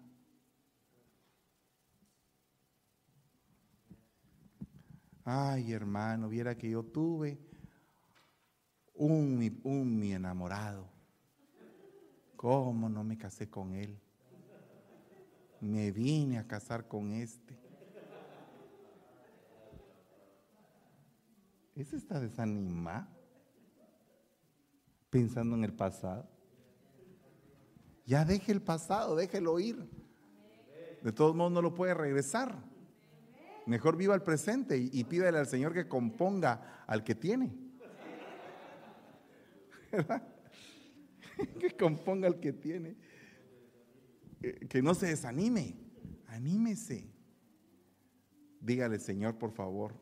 Ay, hermano, viera que yo tuve un, un mi enamorado ¿Cómo no me casé con él? Me vine a casar con este. ¿Ese está desanimado? Pensando en el pasado. Ya deje el pasado, déjelo ir. De todos modos no lo puede regresar. Mejor viva el presente y, y pídele al Señor que componga al que tiene. ¿Verdad? que componga el que tiene. Eh, que no se desanime. Anímese. Dígale, Señor, por favor.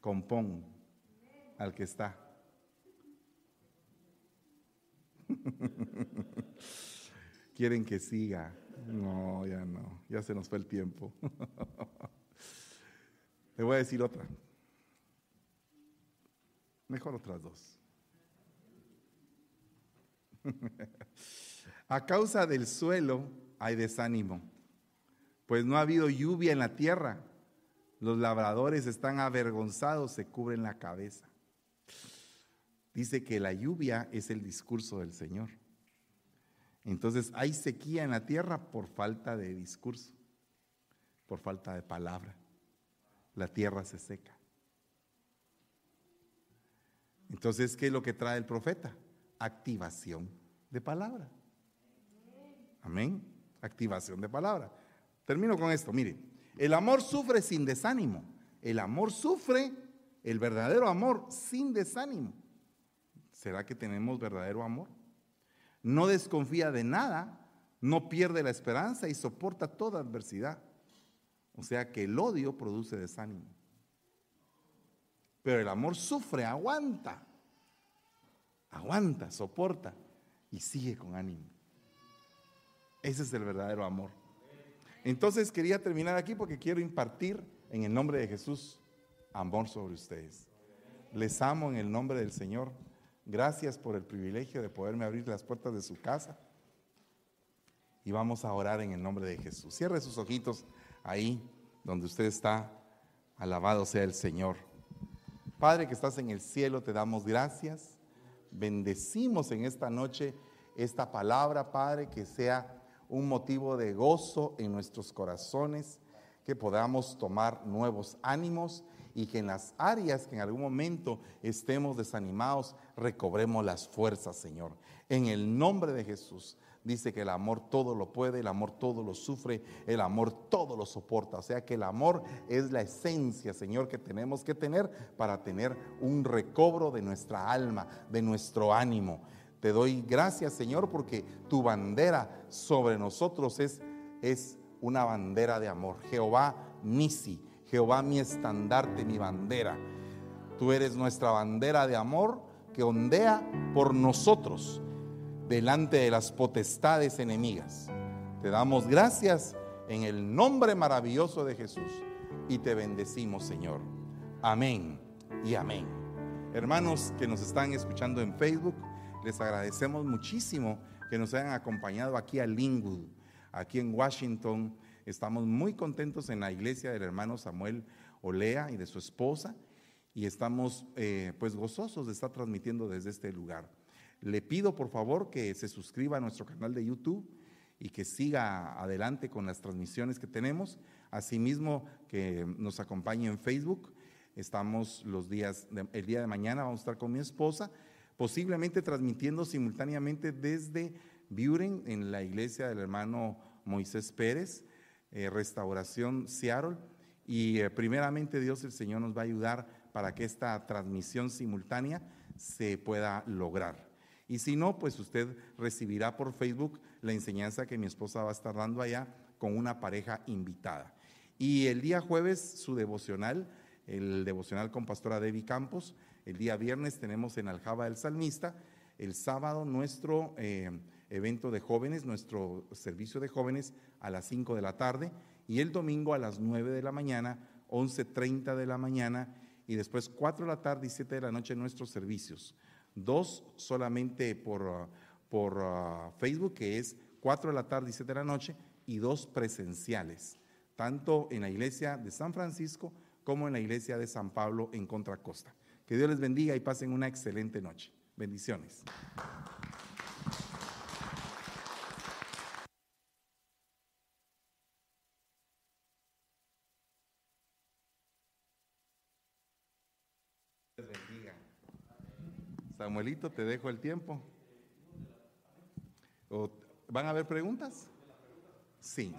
Compón al que está. Quieren que siga. No, ya no. Ya se nos fue el tiempo. Le voy a decir otra. Mejor otras dos. A causa del suelo hay desánimo, pues no ha habido lluvia en la tierra. Los labradores están avergonzados, se cubren la cabeza. Dice que la lluvia es el discurso del Señor. Entonces hay sequía en la tierra por falta de discurso, por falta de palabra. la tierra se seca. Entonces, ¿qué es lo que trae el profeta? Activación de palabra. Amén. Activación de palabra. Termino con esto. Mire, el amor sufre sin desánimo. El amor sufre, el verdadero amor, sin desánimo. ¿Será que tenemos verdadero amor? No desconfía de nada, no pierde la esperanza y soporta toda adversidad. O sea que el odio produce desánimo. Pero el amor sufre, aguanta. Aguanta, soporta y sigue con ánimo. Ese es el verdadero amor. Entonces quería terminar aquí porque quiero impartir en el nombre de Jesús amor sobre ustedes. Les amo en el nombre del Señor. Gracias por el privilegio de poderme abrir las puertas de su casa. Y vamos a orar en el nombre de Jesús. Cierre sus ojitos ahí donde usted está. Alabado sea el Señor. Padre que estás en el cielo, te damos gracias. Bendecimos en esta noche esta palabra, Padre, que sea un motivo de gozo en nuestros corazones, que podamos tomar nuevos ánimos y que en las áreas que en algún momento estemos desanimados, recobremos las fuerzas, Señor. En el nombre de Jesús dice que el amor todo lo puede, el amor todo lo sufre, el amor todo lo soporta. O sea que el amor es la esencia, Señor, que tenemos que tener para tener un recobro de nuestra alma, de nuestro ánimo. Te doy gracias, Señor, porque tu bandera sobre nosotros es, es una bandera de amor. Jehová Nisi, Jehová mi estandarte, mi bandera. Tú eres nuestra bandera de amor que ondea por nosotros delante de las potestades enemigas. Te damos gracias en el nombre maravilloso de Jesús y te bendecimos, Señor. Amén y amén. Hermanos que nos están escuchando en Facebook, les agradecemos muchísimo que nos hayan acompañado aquí a Linwood, aquí en Washington. Estamos muy contentos en la iglesia del hermano Samuel Olea y de su esposa y estamos eh, pues gozosos de estar transmitiendo desde este lugar. Le pido por favor que se suscriba a nuestro canal de YouTube y que siga adelante con las transmisiones que tenemos. Asimismo, que nos acompañe en Facebook. Estamos los días, el día de mañana vamos a estar con mi esposa, posiblemente transmitiendo simultáneamente desde Buren en la iglesia del hermano Moisés Pérez, eh, Restauración Seattle. Y eh, primeramente Dios el Señor nos va a ayudar para que esta transmisión simultánea se pueda lograr. Y si no, pues usted recibirá por Facebook la enseñanza que mi esposa va a estar dando allá con una pareja invitada. Y el día jueves su devocional, el devocional con pastora Debbie Campos. El día viernes tenemos en Aljaba del Salmista. El sábado nuestro eh, evento de jóvenes, nuestro servicio de jóvenes a las 5 de la tarde. Y el domingo a las 9 de la mañana, 11.30 de la mañana. Y después 4 de la tarde y 7 de la noche nuestros servicios dos solamente por, uh, por uh, Facebook, que es 4 de la tarde y 7 de la noche, y dos presenciales, tanto en la iglesia de San Francisco como en la iglesia de San Pablo en Contracosta. Que Dios les bendiga y pasen una excelente noche. Bendiciones. Samuelito, te dejo el tiempo. ¿Van a haber preguntas? Sí.